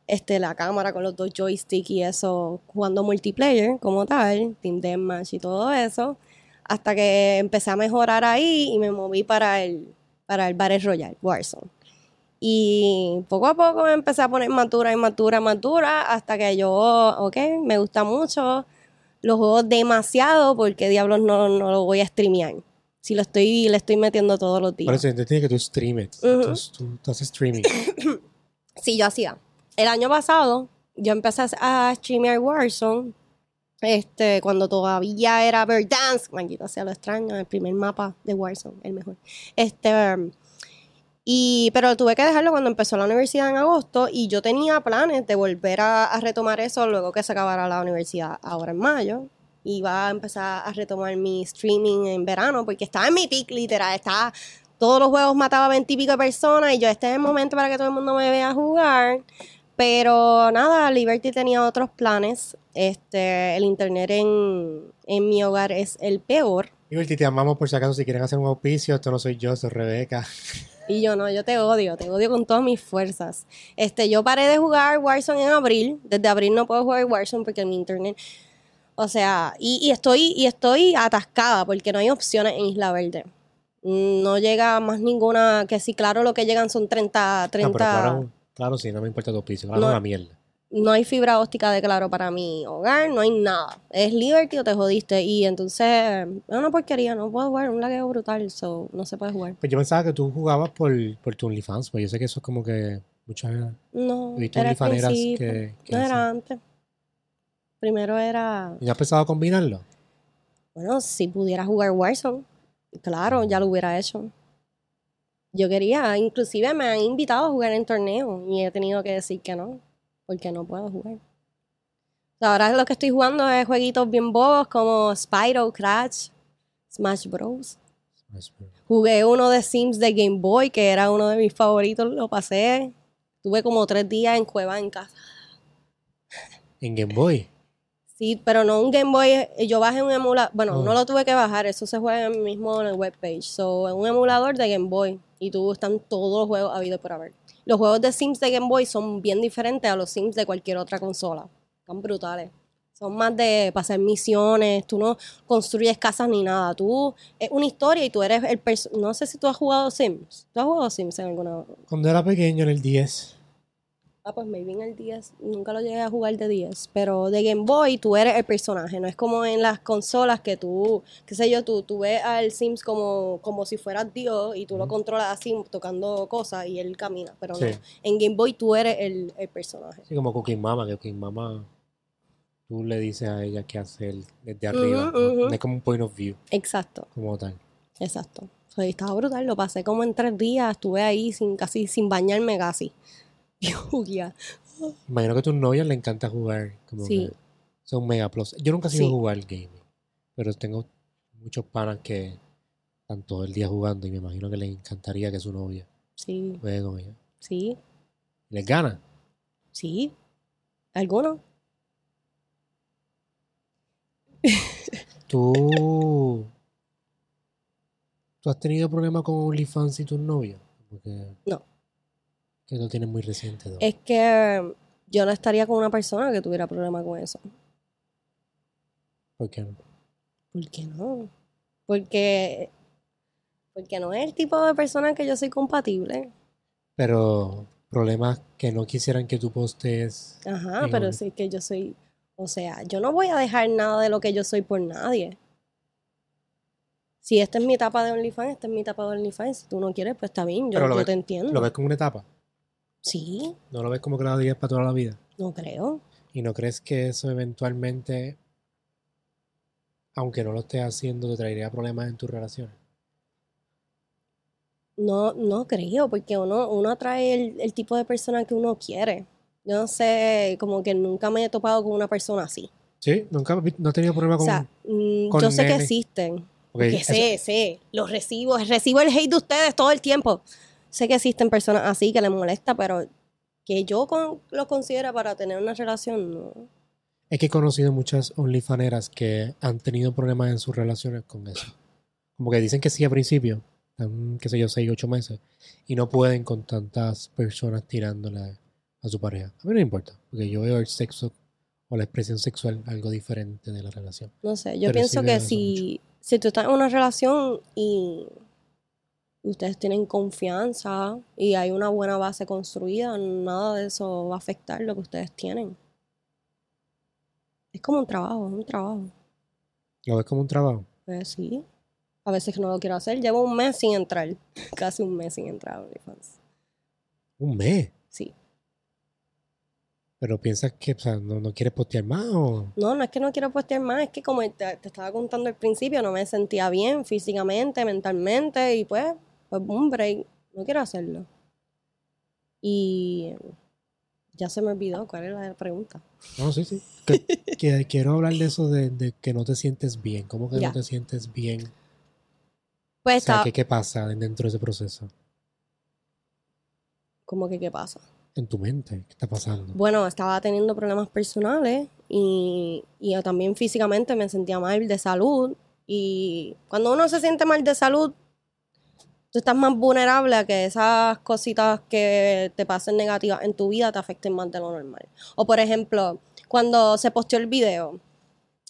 este, la cámara con los dos joysticks y eso, jugando multiplayer como tal, Team Deathmatch y todo eso. Hasta que empecé a mejorar ahí y me moví para el, para el Battle Royale, Warzone. Y poco a poco me empecé a poner más dura y más dura, hasta que yo, ok, me gusta mucho los juegos demasiado, porque diablos no, no lo voy a streamear. Si lo estoy, le estoy metiendo todos los Por días. eso entiendo que tú streames. Ujú. Entonces, tú, tú haces streaming. Sí, yo hacía. El año pasado, yo empecé a streamear Warzone, este, cuando todavía era Verdansk, maldita sea lo extraño, el primer mapa de Warzone, el mejor. Este, y, pero tuve que dejarlo cuando empezó la universidad en agosto y yo tenía planes de volver a, a retomar eso luego que se acabara la universidad ahora en mayo. Iba a empezar a retomar mi streaming en verano porque estaba en mi peak literal, estaba todos los juegos mataba 20 y pico personas y yo este es el momento para que todo el mundo me vea jugar. Pero nada, Liberty tenía otros planes. Este, el internet en, en mi hogar es el peor. Liberty, te amamos por si acaso si quieren hacer un auspicio. Esto no soy yo, soy Rebeca. Y yo no, yo te odio, te odio con todas mis fuerzas. Este, yo paré de jugar Warzone en abril. Desde abril no puedo jugar Warzone porque mi internet. O sea, y, y estoy, y estoy atascada porque no hay opciones en Isla Verde. No llega más ninguna, que sí, claro, lo que llegan son 30, Ah, 30 pero claro, claro, sí, no me importa tu piso. Claro, No. una mierda. no hay fibra óptica de claro para mi hogar, no hay nada. Es Liberty o te jodiste. Y entonces, es una porquería, no puedo jugar, un lagueo brutal, so no se puede jugar. Pues yo pensaba que tú jugabas por, por tu OnlyFans, pues yo sé que eso es como que muchas No, he visto era OnlyFaneras que, que no hacen. era antes. Primero era, ¿Y no has pensado combinarlo? bueno, si pudiera jugar Warzone, claro, ya lo hubiera hecho. Yo quería, inclusive me han invitado a jugar en torneo y he tenido que decir que no, porque no puedo jugar. Ahora lo que estoy jugando es jueguitos bien bobos como Spyro, Crash, Smash Bros. Jugué uno de Sims de Game Boy, que era uno de mis favoritos, lo pasé. Tuve como tres días en cueva en casa. En Game Boy. Sí, pero no un Game Boy. Yo bajé un emulador. Bueno, Oh. no lo tuve que bajar, eso se juega mismo en el webpage. So, un emulador de Game Boy. Y tú están todos los juegos habidos por haber. Los juegos de Sims de Game Boy son bien diferentes a los Sims de cualquier otra consola. Están brutales. Son más de pasar misiones, tú no construyes casas ni nada. Tú es una historia y tú eres el perso- No sé si tú has jugado Sims. ¿Tú has jugado Sims en alguna Cuando era pequeño en el 10, Ah, pues maybe en el 10, nunca lo llegué a jugar de 10, pero de Game Boy tú eres el personaje, no es como en las consolas que tú, qué sé yo, tú, tú ves al Sims como, como si fueras Dios y tú lo controlas así, tocando cosas y él camina, pero Sí. no, en Game Boy tú eres el, el personaje. así como Cooking Mama, que Cooking Mama tú le dices a ella qué hacer desde arriba. Es como un point of view, Exacto, como tal. exacto. O sea, estaba brutal, lo pasé como en tres días, estuve ahí sin casi, sin bañarme casi. Lluvia. Imagino que a tus novias le encanta jugar. Como Sí. que son mega plus. Yo nunca he sido Sí. jugar gaming, pero tengo muchos panas que están todo el día jugando y me imagino que les encantaría que su novia Sí, juegue con ella. sí, ¿Y les gana? sí. ¿Alguno? ¿Tú, ¿Tú has tenido problemas con OnlyFans y tus novios? Porque No. Que lo tienes muy reciente. ¿no? Es que yo no estaría con una persona que tuviera problema con eso. ¿Por qué no? ¿Por qué no? Porque, porque no es el tipo de persona que yo soy compatible. Pero problemas que no quisieran que tú postees. Ajá, pero Only- sí que yo soy, o sea, yo no voy a dejar nada de lo que yo soy por nadie. Si esta es mi etapa de OnlyFans, esta es mi etapa de OnlyFans. Si tú no quieres, pues está bien, yo, ves- te entiendo. ¿Lo ves como una etapa? Sí, ¿No lo ves como que la digas para toda la vida? no creo. ¿Y no crees que eso eventualmente, aunque no lo estés haciendo, te traería problemas en tus relaciones? No, no creo, porque uno, uno atrae el, el tipo de persona que uno quiere. Yo no sé, como que nunca me he topado con una persona así. ¿Sí? ¿Nunca no has tenido problemas O con...? sea, mm, con yo sé que existen. Ok, Que sé, sé, los recibo, recibo el hate de ustedes todo el tiempo. Sé que existen personas así que les molesta, pero que yo con, lo considera para tener una relación, no. Es que he conocido muchas OnlyFaneras que han tenido problemas en sus relaciones con eso. Como que dicen que sí al principio, están, qué sé yo, 6, 8 meses, y no pueden con tantas personas tirándole a su pareja. A mí no me importa, porque yo veo el sexo o la expresión sexual algo diferente de la relación. No sé, yo Pero pienso que si, si tú estás en una relación y ustedes tienen confianza y hay una buena base construida, nada de eso va a afectar lo que ustedes tienen. Es como un trabajo, es un trabajo. ¿Lo ves como un trabajo? Pues sí. A veces no lo quiero hacer. Llevo un mes sin entrar. Casi un mes sin entrar a OnlyFans. Un mes. Sí. Pero piensas que o sea, no, no quieres postear más o... No, no es que no quiero postear más, es que como te, te estaba contando al principio, no me sentía bien físicamente, mentalmente, y pues, pues un break, no quiero hacerlo. Y ya se me olvidó cuál era la pregunta. No, sí, sí. Que, que quiero hablar de eso de, de que no te sientes bien. ¿Cómo que Ya. no te sientes bien? Pues O sea, ¿qué, ¿qué pasa dentro de ese proceso? como que, ¿qué pasa? En tu mente, ¿qué está pasando? Bueno, estaba teniendo problemas personales y, y yo también físicamente me sentía mal de salud. Y cuando uno se siente mal de salud, tú estás más vulnerable a que esas cositas que te pasen negativas en tu vida te afecten más de lo normal. O por ejemplo, cuando se posteó el video,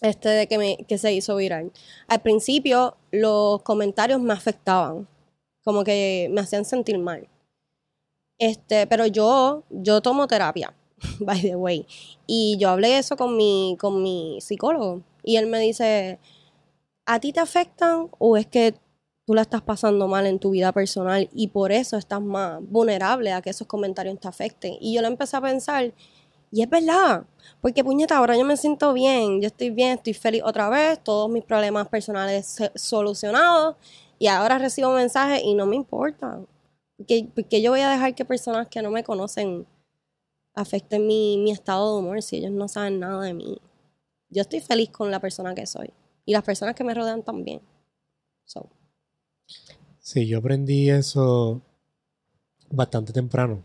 este de que, me, que se hizo viral. Al principio los comentarios me afectaban, como que me hacían sentir mal. Este, pero yo, yo tomo terapia, by the way. Y yo hablé eso con mi, con mi psicólogo. Y él me dice, ¿a ti te afectan o es que tú la estás pasando mal en tu vida personal y por eso estás más vulnerable a que esos comentarios te afecten? Y yo lo empecé a pensar y es verdad, porque puñeta, ahora yo me siento bien, yo estoy bien, estoy feliz otra vez, todos mis problemas personales solucionados y ahora recibo mensajes y no me importa. Porque, porque yo voy a dejar que personas que no me conocen afecten mi, mi estado de humor si ellos no saben nada de mí. Yo estoy feliz con la persona que soy y las personas que me rodean también. So, Sí, yo aprendí eso bastante temprano,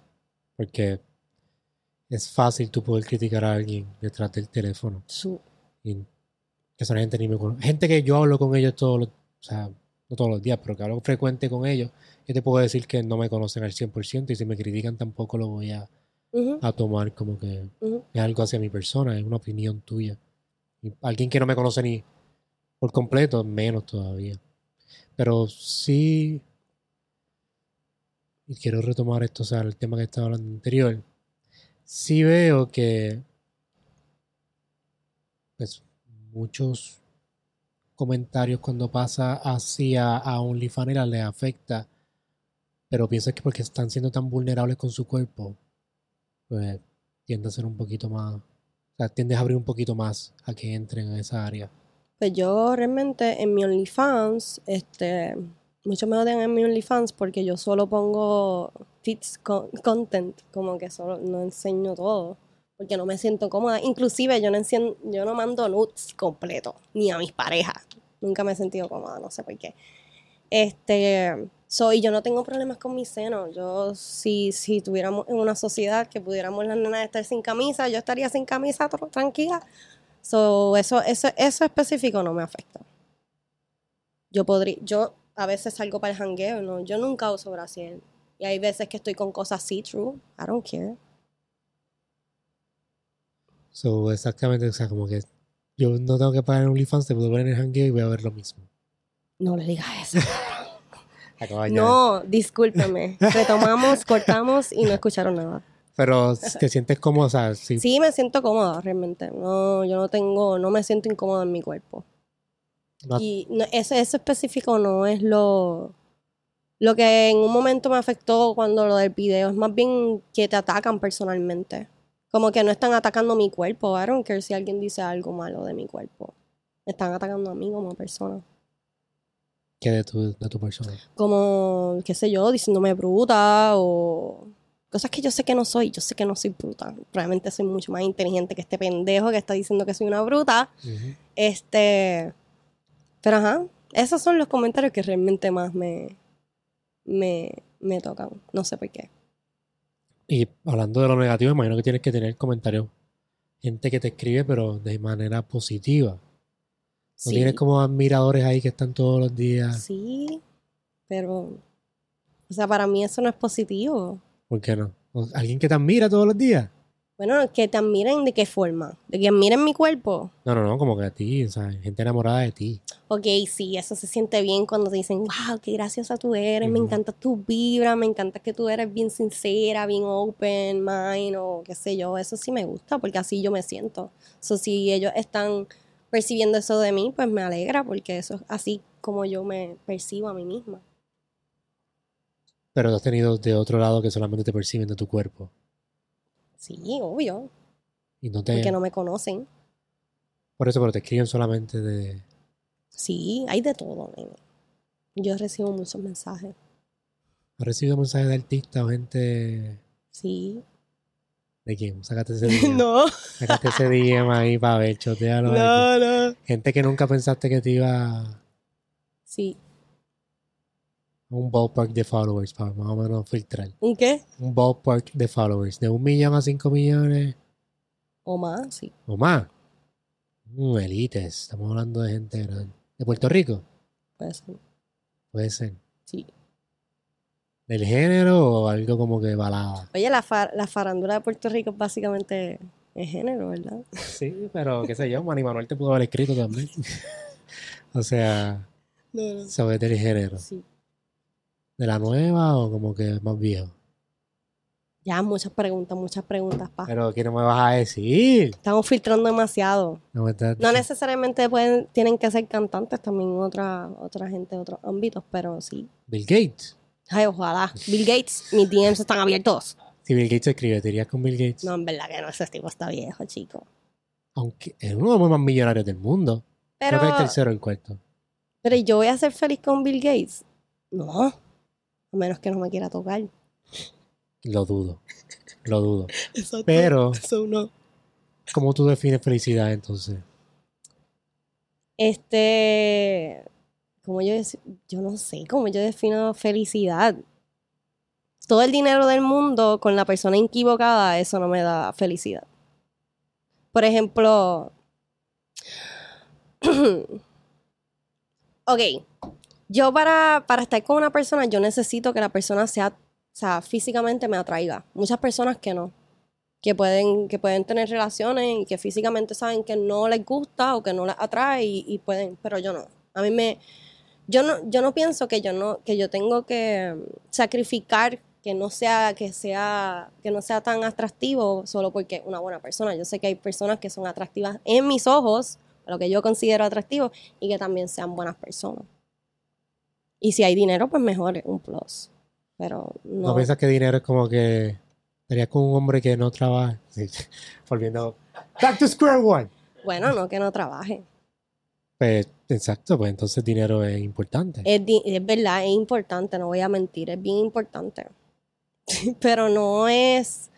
porque es fácil tú poder criticar a alguien detrás del teléfono. su- Y que esa gente ni me conoce. Gente que yo hablo con ellos todos los, o sea, no todos los días, pero que hablo frecuente con ellos, yo te puedo decir que no me conocen al 100% y si me critican tampoco lo voy a, tomar como que es algo hacia mi persona, es una opinión tuya. Y alguien que no me conoce ni por completo, menos todavía. Pero sí, y quiero retomar esto, o sea, el tema que estaba hablando anterior, sí veo que pues muchos comentarios cuando pasa hacia a OnlyFans les afecta, pero pienso que porque están siendo tan vulnerables con su cuerpo, pues tiende a ser un poquito más, o sea, tiendes a abrir un poquito más a que entren en esa área. Pues yo realmente en mi OnlyFans, este, muchos me odian en mi OnlyFans porque yo solo pongo fits con- content, como que solo no enseño todo, porque no me siento cómoda. Inclusive yo no encien- yo no mando nudes completo, ni a mis parejas. Nunca me he sentido cómoda, no sé por qué. Este, soy, yo no tengo problemas con mis senos. Yo, si, si tuviéramos en una sociedad que pudiéramos las nenas estar sin camisa, yo estaría sin camisa tr- tranquila. So, eso, eso, eso específico no me afecta. Yo podría, yo a veces salgo para el jangueo, ¿no? Yo nunca uso brasier. Y hay veces que estoy con cosas see-through. I don't care. So, exactamente, o sea, como que yo no tengo que pagar en OnlyFans, te puedo ver en el hangueo y voy a ver lo mismo. No le digas eso. No, discúlpeme. Retomamos, cortamos y no escucharon nada. Pero te sientes cómodo, o sea, sí, Sí, me siento cómoda realmente. No, yo no tengo, no me siento incómoda en mi cuerpo. no- Y no, ese, eso específico no es lo, lo que en un momento me afectó cuando lo del video. Es más bien que te atacan personalmente. Como que no están atacando mi cuerpo. I don't care si alguien dice algo malo de mi cuerpo. Me están atacando a mí como persona. que de tu, de tu persona. Como, qué sé yo, diciéndome bruta o cosas que yo sé que no soy. Yo sé que no soy bruta. Probablemente soy mucho más inteligente que este pendejo que está diciendo que soy una bruta. Este. Pero ajá, esos son los comentarios que realmente más me, me, me tocan. No sé por qué. Y hablando de lo negativo, imagino que tienes que tener comentarios. Gente que te escribe, pero de manera positiva. No Sí, tienes como admiradores ahí que están todos los días. sí, pero. O sea, para mí eso no es positivo. ¿Por qué no? Alguien que te admira todos los días. Bueno, que te admiren de qué forma. De que admiren mi cuerpo. No, no, no, como que a ti, o sea, gente enamorada de ti. Ok, sí, eso se siente bien cuando te dicen, wow, qué graciosa tú eres, me encanta tu vibra, me encanta que tú eres bien sincera, bien open mind o qué sé yo, eso sí me gusta porque así yo me siento. So, si ellos están percibiendo eso de mí, pues me alegra porque eso es así como yo me percibo a mí misma. Pero tú has tenido de otro lado que solamente te perciben de tu cuerpo. Sí, obvio, Y no te. porque no me conocen. Por eso, pero te escriben solamente de. Sí, hay de todo, nene. Yo recibo muchos mensajes. ¿Has recibido mensajes de artistas o gente. Sí. ¿De quién? Sácate ese DM. No, Sácate ese DM ahí para ver, chotealo. no, no. Gente que nunca pensaste que te iba Sí. Un ballpark de followers para más o menos filtrar. ¿Un qué? Un ballpark de followers. De un millón a cinco millones O más, sí. o más. Mm, elites. Estamos hablando de gente grande. ¿De Puerto Rico? Puede ser. Puede ser. Sí. ¿Del género o algo como que balada? Oye, la, fa- la farándula de Puerto Rico es básicamente Es género, ¿verdad? Sí, pero qué sé yo, Manny Manuel te pudo haber escrito también. o sea, No, no. sobre del género. Sí. ¿De la nueva o como que más viejo? Ya, muchas preguntas, muchas preguntas, pa. Pero ¿qué no me vas a decir? Estamos filtrando demasiado. No, necesariamente pueden, tienen que ser cantantes, también otra, otra gente de otros ámbitos, pero sí. Bill Gates. Ay, ojalá. Bill Gates, mis DMs están abiertos. Si Bill Gates escribe, ¿te irías con Bill Gates? No, en verdad que no, ese tipo está viejo, chico. Aunque es uno de los más millonarios del mundo. Pero, Creo que el tercero o el cuarto. pero yo voy a ser feliz con Bill Gates. No. A menos que no me quiera tocar. Lo dudo. Lo dudo. Pero, Eso no. ¿cómo tú defines felicidad entonces? Este, como yo, yo no sé cómo yo defino felicidad. Todo el dinero del mundo con la persona equivocada, eso no me da felicidad. Por ejemplo, ok, yo para, para estar con una persona, yo necesito que la persona sea, o sea, físicamente me atraiga. Muchas personas que no que pueden, que pueden tener relaciones y que físicamente saben que no les gusta o que no les atrae y, pueden, pero yo no. A mí me, yo no, yo no pienso que yo no, que yo tengo que sacrificar que no sea, que sea, que no sea tan atractivo solo porque es una buena persona. Yo sé que hay personas que son atractivas en mis ojos, lo que yo considero atractivo, y que también sean buenas personas. Y si hay dinero, pues mejor, un plus. Pero ¿No, no. piensas que dinero es como que estarías con un hombre que no trabaja? Sí. Volviendo. Back to square one. Bueno, no que no trabaje. Pues, exacto, pues entonces dinero es importante. Es, es verdad, es importante, no voy a mentir, es bien importante. Pero no es.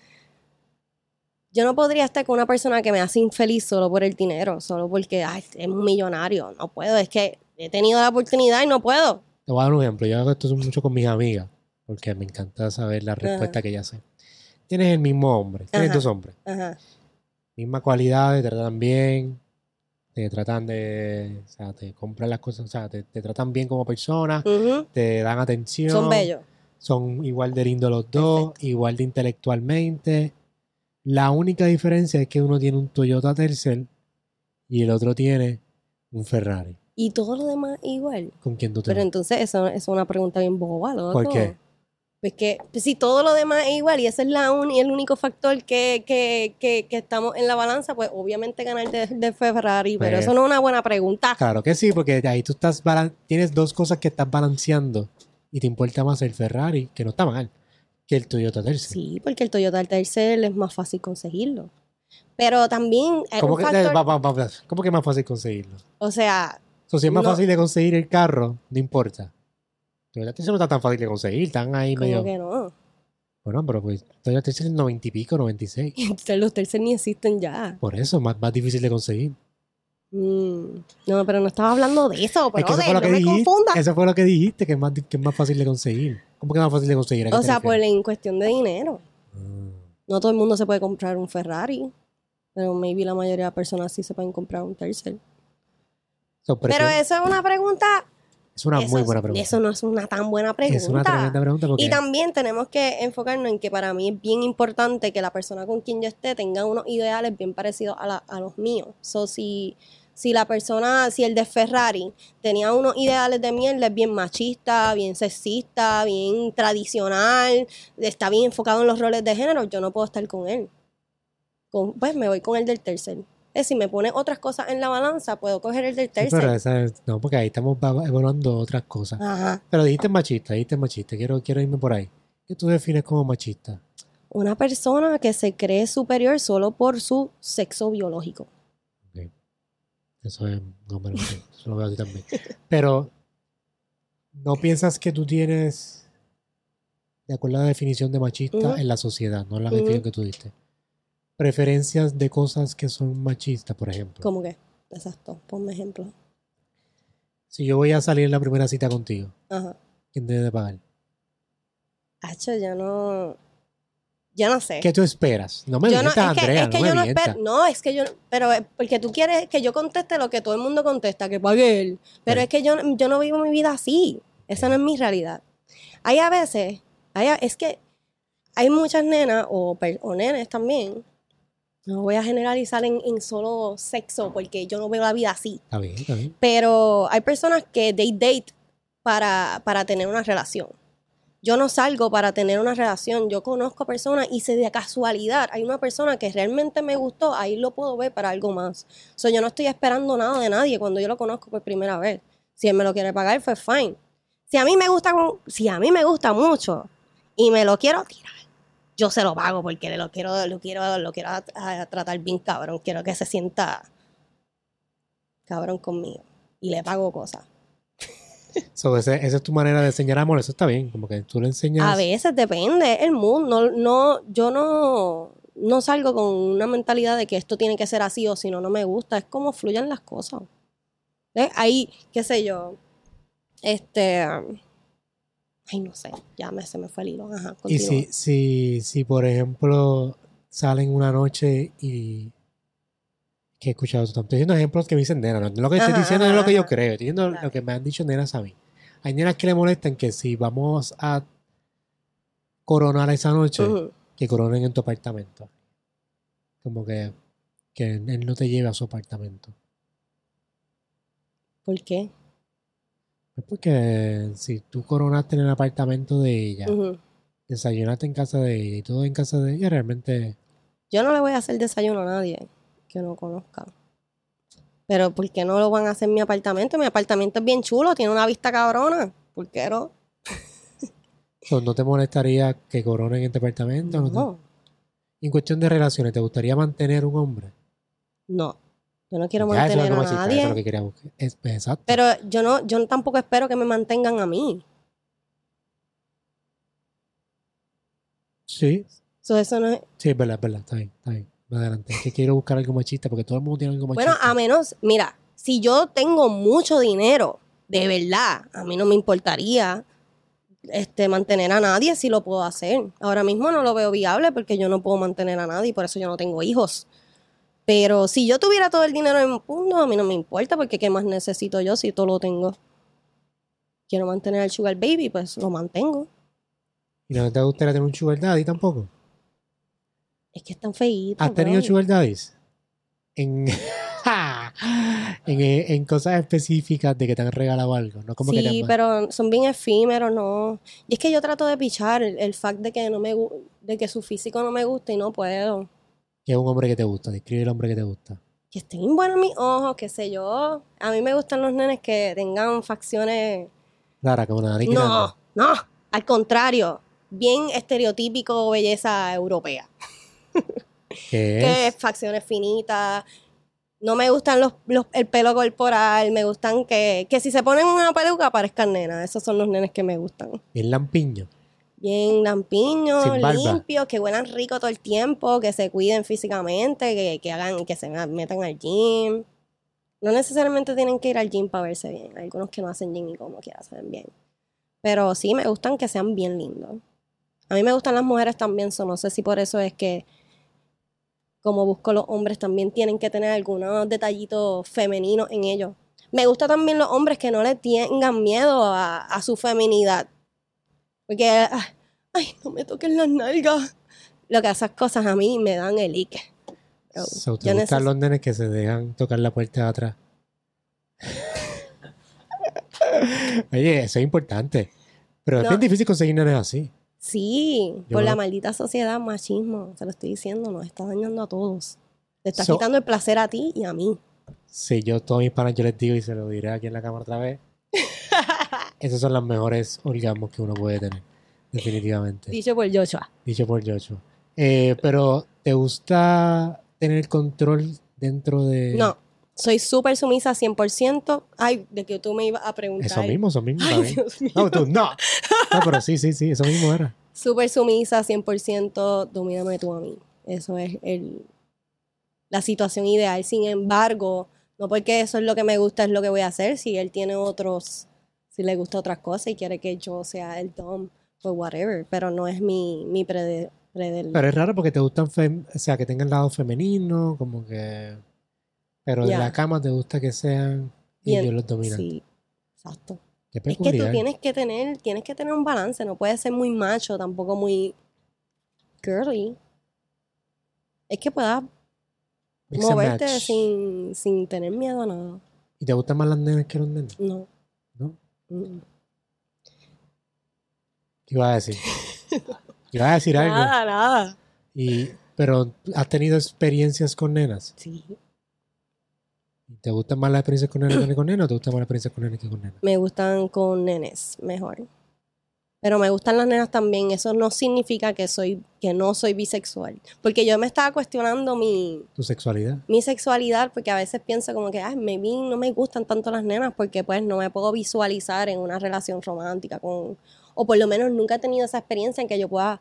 Yo no podría estar con una persona que me hace infeliz solo por el dinero, solo porque ay, es un millonario. No puedo, es que he tenido la oportunidad y no puedo. Te voy a dar un ejemplo. Yo hago esto mucho con mis amigas, porque me encanta saber la respuesta que ellas hacen. Tienes el mismo hombre, tienes Ajá. dos hombres, Ajá. misma cualidad, te tratan bien, te tratan de, o sea, te compran las cosas, o sea, te, te tratan bien como persona, te dan atención, Son bellos. son igual de lindos los dos, igual de intelectualmente. La única diferencia es que uno tiene un Toyota Tercel y el otro tiene un Ferrari. Y todo lo demás igual. ¿Con quién tú te Pero vas? entonces eso, eso es una pregunta bien boba, loco. ¿Por qué? Pues que pues si todo lo demás es igual y ese es la un- y el único factor que, que, que, que estamos en la balanza, pues obviamente ganar de, de Ferrari, pero Pero- eso no es una buena pregunta. Claro que sí, porque ahí tú estás tienes dos cosas que estás balanceando y te importa más el Ferrari, que no está mal, que el Toyota Tercel. Sí, porque el Toyota Tercel es más fácil conseguirlo. Pero también hay ¿Cómo un que, factor, va- va- va- ¿Cómo que es más fácil conseguirlo? o sea, O sea, si es más No. fácil de conseguir el carro, no importa. Toyota Tercel no está tan fácil de conseguir, están ahí medio... que no. Bueno, pero pues Toyota Tercel es 90 y pico, 96. Entonces, Los Tercel ni existen ya. Por eso, más, más difícil de conseguir. Mm, No, pero no estaba hablando de eso, es pero que eso fue lo no que me dijiste. confundas. Eso fue lo que dijiste, que es más, que es más fácil de conseguir. ¿Cómo que es más fácil de conseguir? ¿A qué O sea, pues en cuestión de dinero. Ah. No todo el mundo se puede comprar un Ferrari. Pero maybe la mayoría de personas sí se pueden comprar un Tercel. So, Pero eso es una pregunta. es una eso, muy buena pregunta. Eso no es una tan buena pregunta. Es una tremenda pregunta porque Y también tenemos que enfocarnos en que para mí es bien importante que la persona con quien yo esté tenga unos ideales bien parecidos a, la- a los míos. So, si, si la persona, si el de Ferrari tenía unos ideales de mierda, es bien machista, bien sexista, bien tradicional, está bien enfocado en los roles de género, yo no puedo estar con él. Con- pues me voy con el del tercer. Es si me pone otras cosas en la balanza, puedo coger el del Sí, pero tercer. esa es- no, porque ahí estamos va- evaluando otras cosas. Ajá. Pero dijiste machista, dijiste machista. Quiero, quiero irme por ahí. ¿Qué tú defines como machista? Una persona que se cree superior solo por su sexo biológico. Eso es, no me lo sé. Eso lo veo así también. Pero, ¿no piensas que tú tienes, de acuerdo a la definición de machista en la sociedad, no en la definición que tú diste, preferencias de cosas que son machistas, por ejemplo? ¿Cómo que? Exacto. Ponme ejemplo. Si yo voy a salir en la primera cita contigo, Ajá. ¿quién debe de pagar? Hacho, yo no. Yo no sé. ¿Qué tú esperas? No me yo no, es que, Andrea, es que no yo no espero. No, es que yo. Pero es porque tú quieres que yo conteste lo que todo el mundo contesta, que pague él. Pero Sí. es que yo, yo no vivo mi vida así. Esa no es mi realidad. Hay a veces. Hay a- es que hay muchas nenas o, o nenes también No voy a generalizar en, en solo sexo porque yo no veo la vida así. Está bien, está bien. Pero hay personas que they date para, para tener una relación. Yo no salgo para tener una relación. Yo conozco personas y si de casualidad hay una persona que realmente me gustó, ahí lo puedo ver para algo más. So, yo no estoy esperando nada de nadie cuando yo lo conozco por primera vez. Si él me lo quiere pagar, fue fine. Si a mí me gusta, si a mí me gusta mucho y me lo quiero tirar, yo se lo pago porque lo quiero, lo quiero, lo quiero a- a tratar bien cabrón. Quiero que se sienta cabrón conmigo y le pago cosas. So, ese- esa es tu manera de enseñar amor, eso está bien. Como que tú le enseñas. A veces depende, el mood. No, no, yo no, no salgo con una mentalidad de que esto tiene que ser así o si no, no me gusta. Es como fluyan las cosas. ¿Ves? Ahí, qué sé yo. Este. Ay, no sé. Ya me, se me fue el hilo. Ajá, Y si, si, si, por ejemplo, salen una noche y. Que he escuchado, estoy diciendo ejemplos que me dicen nenas. No, lo que estoy diciendo ajá, es lo que yo creo. Estoy diciendo Claro. lo que me han dicho nenas a mí. Hay nenas que le molestan que si vamos a coronar esa noche, Ujú. que coronen en tu apartamento. Como que, que él no te lleve a su apartamento. ¿Por qué? Es porque si tú coronaste en el apartamento de ella, desayunaste en casa de ella y todo en casa de ella, realmente Yo no le voy a hacer desayuno a nadie que no conozca. Pero ¿por qué no lo van a hacer en mi apartamento? Mi apartamento es bien chulo, tiene una vista cabrona. ¿Por qué no? no te molestaría que coronen en tu apartamento. ¿No te- No, En cuestión de relaciones, ¿te gustaría mantener un hombre? no. Yo no quiero Ya, eso es mantener a eso es lo nadie. que quería buscar. Es- pues, exacto. Pero yo no, yo tampoco espero que me mantengan a mí. sí, So, eso no es- sí, es verdad, es verdad. Está bien, está bien. Adelante. Es que quiero buscar algo machista porque todo el mundo tiene algo machista. Bueno, a menos, mira, si yo tengo mucho dinero, de verdad, a mí no me importaría este, mantener a nadie si lo puedo hacer. Ahora mismo no lo veo viable porque yo no puedo mantener a nadie y por eso yo no tengo hijos. Pero si yo tuviera todo el dinero en mundo, a mí no me importa porque ¿qué más necesito yo si todo lo tengo? Quiero mantener al sugar baby, pues lo mantengo. ¿Y no te gustaría tener un sugar daddy tampoco? Es que están feitos. ¿Has tenido bro. sugar daddies? En, en, en cosas específicas de que te han regalado algo. No como que te Sí, pero son bien efímeros, ¿no? Y es que yo trato de pichar el, el fact de que no me de que su físico no me gusta y no puedo. Que es un hombre que te gusta. Describe el hombre que te gusta. Que estén buenos mis ojos, qué sé yo. A mí me gustan los nenes que tengan facciones. Rara, como una nariz No, grande. no, al contrario. Bien estereotípico belleza europea. Que Que es facciones finitas. No me gustan los, los- el pelo corporal, me gustan que, que si se ponen una peluca parezcan nenas. Esos son los nenes que me gustan. bien lampiño. Bien lampiños, limpios, que huelan rico todo el tiempo, que se cuiden físicamente, que, que hagan, que se metan al gym. No necesariamente tienen que ir al gym para verse bien. Hay algunos que no hacen gym y como quiera se ven bien. Pero sí me gustan que sean bien lindos. A mí me gustan las mujeres también, so no sé si por eso es que como busco los hombres también tienen que tener algunos detallitos femeninos en ellos. Me gusta también los hombres que no le tengan miedo a, a su feminidad. Porque, ah, ay, no me toquen las nalgas. Lo que esas cosas a mí me dan el ique. So, ¿Te gustan los nenes que se dejan tocar la puerta de atrás? Oye, eso es importante. Pero es No. bien difícil conseguir nenes así. Sí, Yo por la maldita sociedad, machismo, se lo estoy diciendo, nos está dañando a todos. Te está So- quitando el placer a ti y a mí. Si yo todos mis panas yo les digo y se lo diré aquí en la cámara otra vez. Esos son los mejores orgasmos que uno puede tener. Definitivamente. Dicho por Joshua. Dicho por Joshua. Eh, pero, ¿te gusta tener control dentro de No, soy súper sumisa 100%. Ay, de que tú me ibas a preguntar. eso mismo? Eso mismo. Ay. Dios mío. No, tú no. No, pero sí, sí, sí, eso mismo era. Súper sumisa 100%, domíname tú a mí. Eso es el, la situación ideal. Sin embargo, no porque eso es lo que me gusta, es lo que voy a hacer. Si él tiene otros, si le gusta otras cosas y quiere que yo sea el dom, pues whatever. Pero no es mi, mi prede, predel- Pero es raro porque te gustan, fem- o sea, que tengan lado femenino, como que... Pero en la cama te gusta que sean Bien, ellos los dominan. Sí, exacto. Qué Es que tú tienes que tener, tienes que tener un balance, no puedes ser muy macho, tampoco muy girly. Es que puedas moverte sin, sin tener miedo a nada. ¿Y te gustan más las nenas que los nenes? No. ¿No? Mm. ¿Qué ibas a decir? Ibas a decir algo. Nada, nada. Y, pero, ¿has tenido experiencias con nenas? Sí. ¿Te gustan más las experiencias con nenas que con nenas o te gustan más las experiencias con nenas que con nenas? Me gustan con nenes, mejor. Pero me gustan las nenas también. Eso no significa que soy, que no soy bisexual. Porque yo me estaba cuestionando mi, ¿Tu sexualidad? mi sexualidad, porque a veces pienso como que, ay, maybe no me gustan tanto las nenas, porque pues no me puedo visualizar en una relación romántica con, o por lo menos nunca he tenido esa experiencia en que yo pueda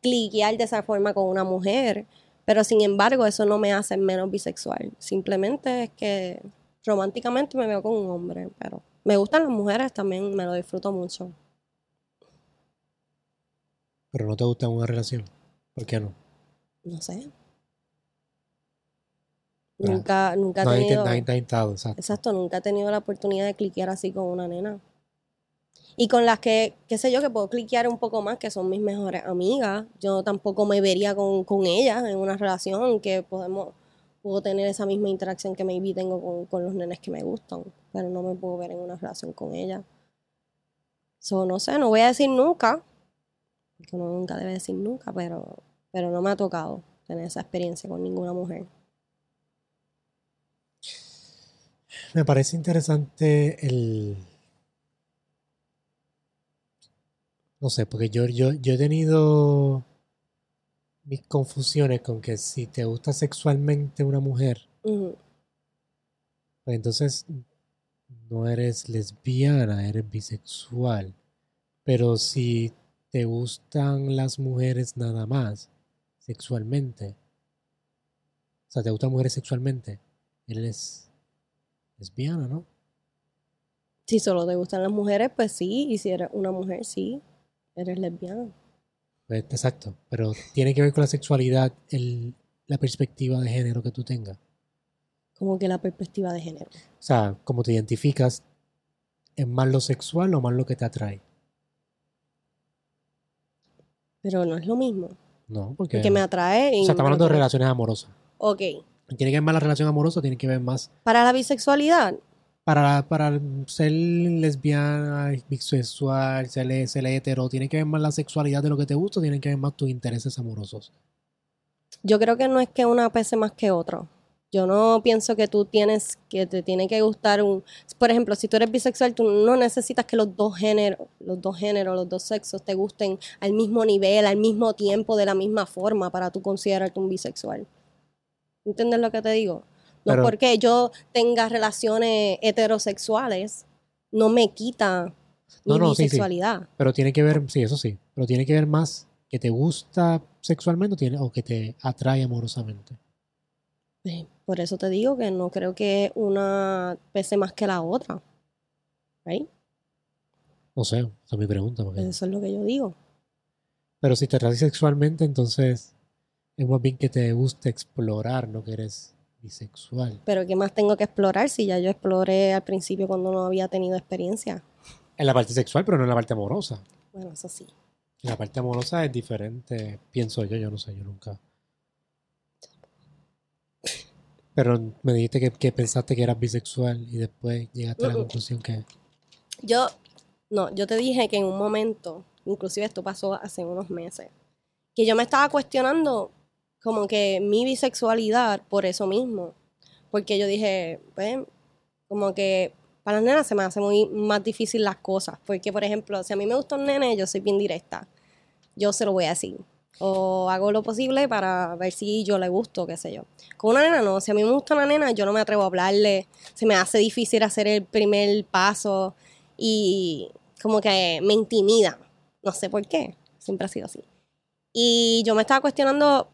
cliquear de esa forma con una mujer. Pero sin embargo, eso no me hace menos bisexual. Simplemente es que románticamente me veo con un hombre, pero me gustan las mujeres también, me lo disfruto mucho. Pero no te gusta una relación. ¿Por qué no? No sé. Nunca, nunca he No hay tenido... no intentado, exacto. Exacto, nunca he tenido la oportunidad de cliquear así con una nena. Y con las que, qué sé yo, que puedo cliquear un poco más, que son mis mejores amigas, yo tampoco me vería con, con ellas en una relación que podemos, puedo tener esa misma interacción que maybe tengo con, con los nenes que me gustan, pero no me puedo ver en una relación con ellas. So, no sé, no voy a decir nunca, uno nunca debe decir nunca, pero, pero no me ha tocado tener esa experiencia con ninguna mujer. Me parece interesante el... No sé, porque yo, yo, yo he tenido mis confusiones con que si te gusta sexualmente una mujer, pues entonces no eres lesbiana, eres bisexual. Pero si te gustan las mujeres nada más, sexualmente, o sea, te gustan mujeres sexualmente, eres lesbiana, ¿no? Si solo te gustan las mujeres, pues sí. Y si eres una mujer, sí. Eres lesbiana. Pues, exacto, pero tiene que ver con la sexualidad, el, la perspectiva de género que tú tengas. Como que la perspectiva de género. O sea, como te identificas, ¿es más lo sexual o más lo que te atrae? Pero no es lo mismo. No, porque... Porque me atrae. y o sea, estamos hablando de relaciones amorosas. Ok. Tiene que ver más la relación amorosa, tiene que ver más Para la bisexualidad, para, para ser lesbiana, bisexual, ser, ser hetero, tiene que ver más la sexualidad de lo que te gusta, tiene que ver más tus intereses amorosos. yo creo que no es que una pese más que otra. Yo no pienso que tú tienes, que te tiene que gustar un... Por ejemplo, si tú eres bisexual, tú no necesitas que los dos géneros, los dos géneros, los dos sexos te gusten al mismo nivel, al mismo tiempo, de la misma forma para tú considerarte un bisexual. ¿Entiendes lo que te digo? No Pero- porque yo tenga relaciones heterosexuales, no me quita mi No, no, sí, sí. bisexualidad. Pero tiene que ver, sí, eso sí, pero tiene que ver más que te gusta sexualmente o, tiene, o que te atrae amorosamente. Eh, Por eso te digo que no creo que una pese más que la otra. ¿Right? No sé, esa es mi pregunta. porque- Eso es lo que yo digo. Pero si te atraes sexualmente, entonces es más bien que te gusta explorar, no que eres bisexual. Pero ¿qué más tengo que explorar si ya yo exploré al principio cuando no había tenido experiencia? En la parte sexual, pero no en la parte amorosa. Bueno, eso sí. La parte amorosa es diferente, pienso yo, yo no sé, yo nunca. Pero me dijiste que, que pensaste que eras bisexual y después llegaste a la conclusión que... Yo, no, yo te dije que en un momento, inclusive esto pasó hace unos meses, que yo me estaba cuestionando como que mi bisexualidad por eso mismo. Porque yo dije, pues, como que para las nenas se me hace muy más difícil las cosas. Porque, por ejemplo, si a mí me gusta un nene, yo soy bien directa. Yo se lo voy a decir. O hago lo posible para ver si yo le gusto, qué sé yo. Con una nena no. Si a mí me gusta una nena, yo no me atrevo a hablarle. Se me hace difícil hacer el primer paso. Y como que me intimida. No sé por qué. Siempre ha sido así. Y yo me estaba cuestionando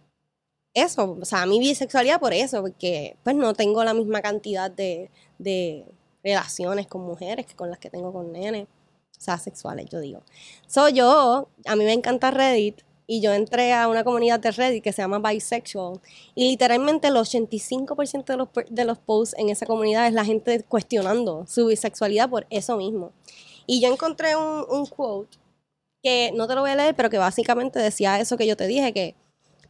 eso, o sea, mi bisexualidad por eso, porque pues no tengo la misma cantidad de, de relaciones con mujeres que con las que tengo con nenes, o sea, sexuales, yo digo. So yo, a mí me encanta Reddit y yo entré a una comunidad de Reddit que se llama Bisexual y literalmente el 85% de los, de los posts en esa comunidad es la gente cuestionando su bisexualidad por eso mismo. Y yo encontré un, un quote que no te lo voy a leer, pero que básicamente decía eso que yo te dije, que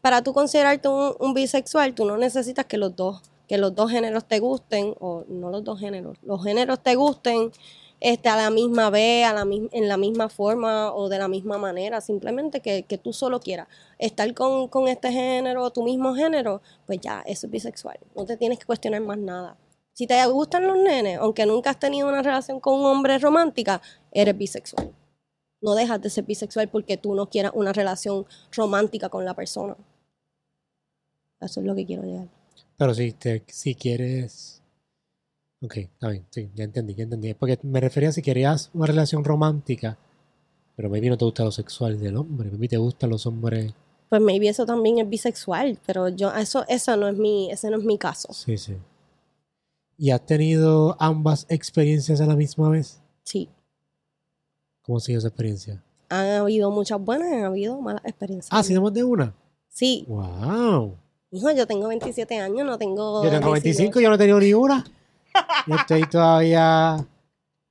para tú considerarte un, un bisexual, tú no necesitas que los dos, que los dos géneros te gusten, o no los dos géneros, los géneros te gusten este, a la misma vez, a la, en la misma forma o de la misma manera, simplemente que, que tú solo quieras estar con, con este género, tu mismo género, pues ya, eso es bisexual. No te tienes que cuestionar más nada. Si te gustan los nenes, aunque nunca has tenido una relación con un hombre romántica, eres bisexual. No dejas de ser bisexual porque tú no quieras una relación romántica con la persona. Eso es lo que quiero llegar. Pero si, te, si quieres... Ok, está bien, sí, ya entendí, ya entendí. Porque me refería a si querías una relación romántica, pero maybe no te gusta lo sexual del hombre, maybe te gustan los hombres... Pues maybe eso también es bisexual, pero yo eso eso no es mi ese no es mi caso. Sí, sí. ¿Y has tenido ambas experiencias a la misma vez? Sí, ¿Cómo ha sido esa experiencia? han habido muchas buenas, han habido malas experiencias. Ah, ¿sí más de una? Sí, ¡Wow! hijo, yo tengo 27 años, no tengo Yo tengo 25, 18. yo no he tenido ni una. Yo estoy todavía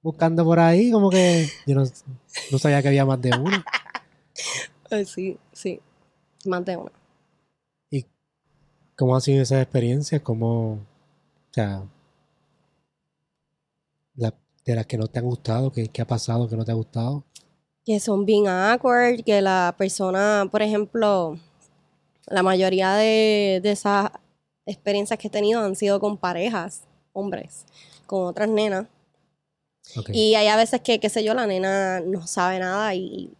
buscando por ahí, como que yo no, no sabía que había más de una. Ay, sí, sí. Más de una. ¿Cómo ha sido esa experiencia? ¿Cómo, o sea, la- de las que no te han gustado, ¿qué, qué ha pasado que no te ha gustado? que son bien awkward, que la persona, por ejemplo, la mayoría de, de esas experiencias que he tenido han sido con parejas, hombres, con otras nenas. Y hay a veces que, qué sé yo, la nena no sabe nada y,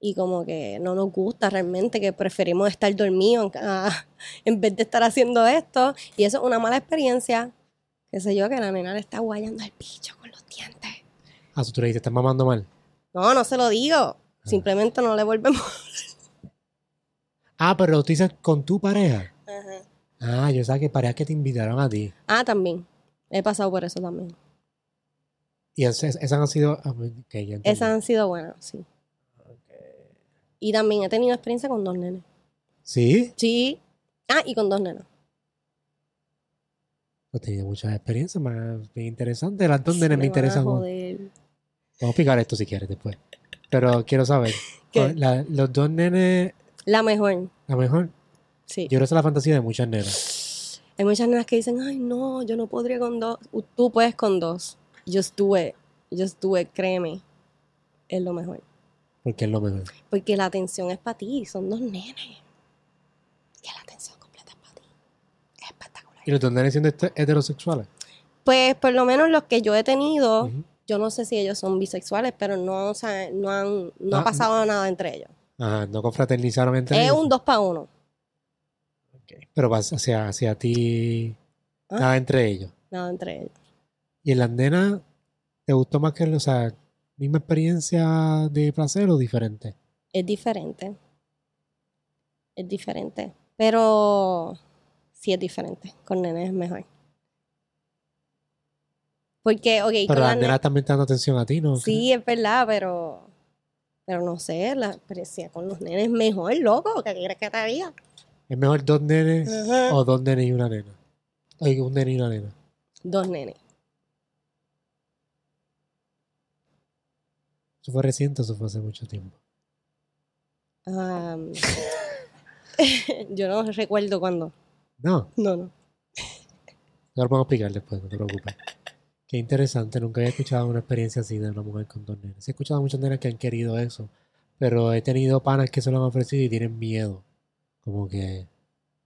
y como que no nos gusta realmente, que preferimos estar dormidos en, ah, en vez de estar haciendo esto. Y eso es una mala experiencia, qué sé yo, que la nena le está guayando al bicho con los dientes. Ah, tú le dices, estás mamando mal. No, no se lo digo. Simplemente no le volvemos. Ah, pero tú dices con tu pareja. Ah, yo sabía que parejas que te invitaron a ti. Ah, también. He pasado por eso también. Y esas, esas han sido... ah, ok, ya entendí. Esas han sido buenas, sí. Y también he tenido experiencia con dos nenes. ¿Sí? Sí. Ah, y con dos nenas. Pues he tenido muchas experiencias más bien interesantes. Las dos nenes me interesan. joder. Vamos a picar esto si quieres después. Pero quiero saber. ¿Qué? la- los dos nenes, La mejor, a lo mejor, sí. yo creo que esa es la fantasía de muchas nenas. Hay muchas nenas que dicen, ay, no, yo no podría con dos. Tú puedes con dos. It. Just do it, créeme. Es lo mejor. Porque es lo mejor. Porque la atención es para ti. Son dos nenes. Que la atención completa es para ti. Es espectacular. ¿Y los dos nenes siendo este- heterosexuales? Pues por lo menos los que yo he tenido, yo no sé si ellos son bisexuales, pero no, o sea, no, han, no Ah, ha pasado nada entre ellos. Ajá, no confraternizaron entre Es ellos. un dos para uno. Pero vas hacia, hacia ti, Ah. nada entre ellos. Nada entre ellos. ¿Y en las nenas, te gustó más que, o sea, misma experiencia de placer o diferente? Es diferente. Es diferente. Pero sí es diferente. Con nenes es mejor. Porque, ok, Pero con las nenas también te dan atención a ti, ¿no? Sí, es verdad, pero. Pero no sé, la experiencia con los nenes es mejor, loco. ¿Qué quieres que te diga? ¿Es mejor dos nenes Ajá. o dos nenes y una nena? Oye, un nene y una nena. Dos nenes. ¿Eso fue reciente o eso fue hace mucho tiempo? Am, yo no recuerdo cuándo. No, No, no. no lo podemos explicar después, no te preocupes. Qué interesante, nunca había escuchado una experiencia así de una mujer con dos nenes. He escuchado a muchas nenas que han querido eso, pero he tenido panas que se lo han ofrecido y tienen miedo. Como que,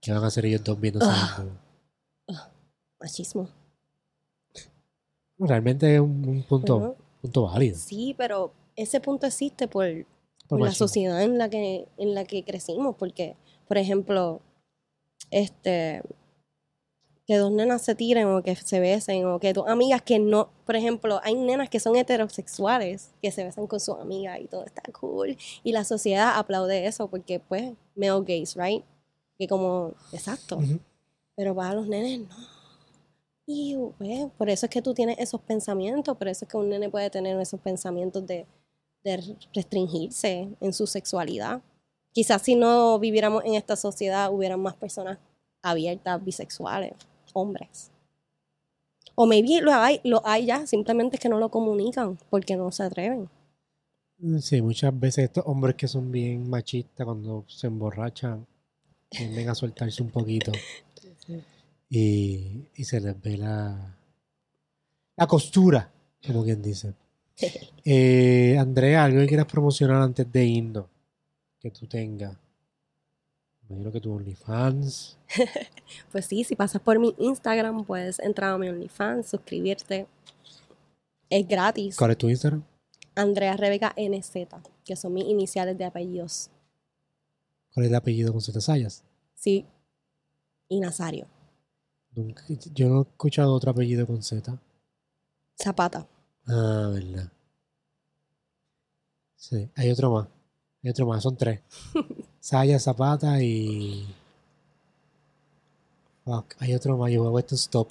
¿qué van a hacer ellos dos viéndose Ah. desnudos? Machismo. Realmente es un, un punto, Bueno, punto válido. sí, pero ese punto existe por, por por la sociedad en la que en la que crecimos porque por ejemplo este que dos nenas se tiren o que se besen o que dos amigas que no por ejemplo hay nenas que son heterosexuales que se besan con sus amigas y todo está cool. Y la sociedad aplaude eso porque pues male gaze right que como exacto. Pero para los nenes no. Y pues, por eso es que tú tienes esos pensamientos por eso es que un nene puede tener esos pensamientos de de restringirse en su sexualidad. Quizás si no viviéramos en esta sociedad hubieran más personas abiertas, bisexuales, hombres. O maybe lo hay, lo hay ya, simplemente es que no lo comunican porque no se atreven. Sí, muchas veces estos hombres que son bien machistas cuando se emborrachan, tienden a soltarse un poquito y, y se les ve la, la costura, como quien dice. Eh, Andrea, algo que quieras promocionar antes de irnos, que tú tengas. Imagino que tu OnlyFans. Pues sí, si pasas por mi Instagram, puedes entrar a mi OnlyFans, suscribirte. Es gratis. ¿Cuál es tu Instagram? Andrea Rebeca NZ, que son mis iniciales de apellidos. ¿Cuál es el apellido con Z Sayas? Sí. Y Nazario. Nunca- yo no he escuchado otro apellido con Z. Zapata. Ah, verdad. Sí, hay otro más. Hay otro más, son tres. Saya, Zapata y. Fuck, hay otro más. Yo hago esto stop.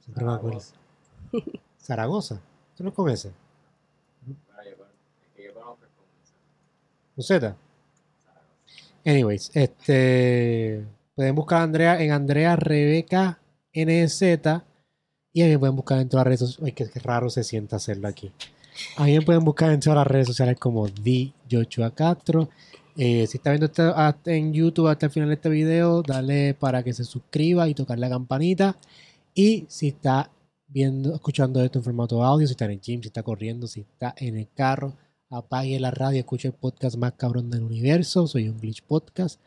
Siempre me acuerdo. Zaragoza. ¿Tú no con ese? ¿Con Z? Anyways, este. Pueden buscar a Andrea en Andrea Rebeca NZ. Y a mí me pueden buscar en todas las redes sociales. Ay, qué, qué raro se sienta hacerlo aquí. A pueden buscar en todas las redes sociales como Castro. Eh, si está viendo hasta en YouTube hasta el final de este video, dale para que se suscriba y tocar la campanita. Y si está viendo, escuchando esto en formato audio, si está en el gym, si está corriendo, si está en el carro, apague la radio, escuche el podcast más cabrón del universo. Soy un Glitch Podcast.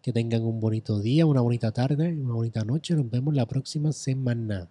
Que tengan un bonito día, una bonita tarde, una bonita noche. Nos vemos la próxima semana.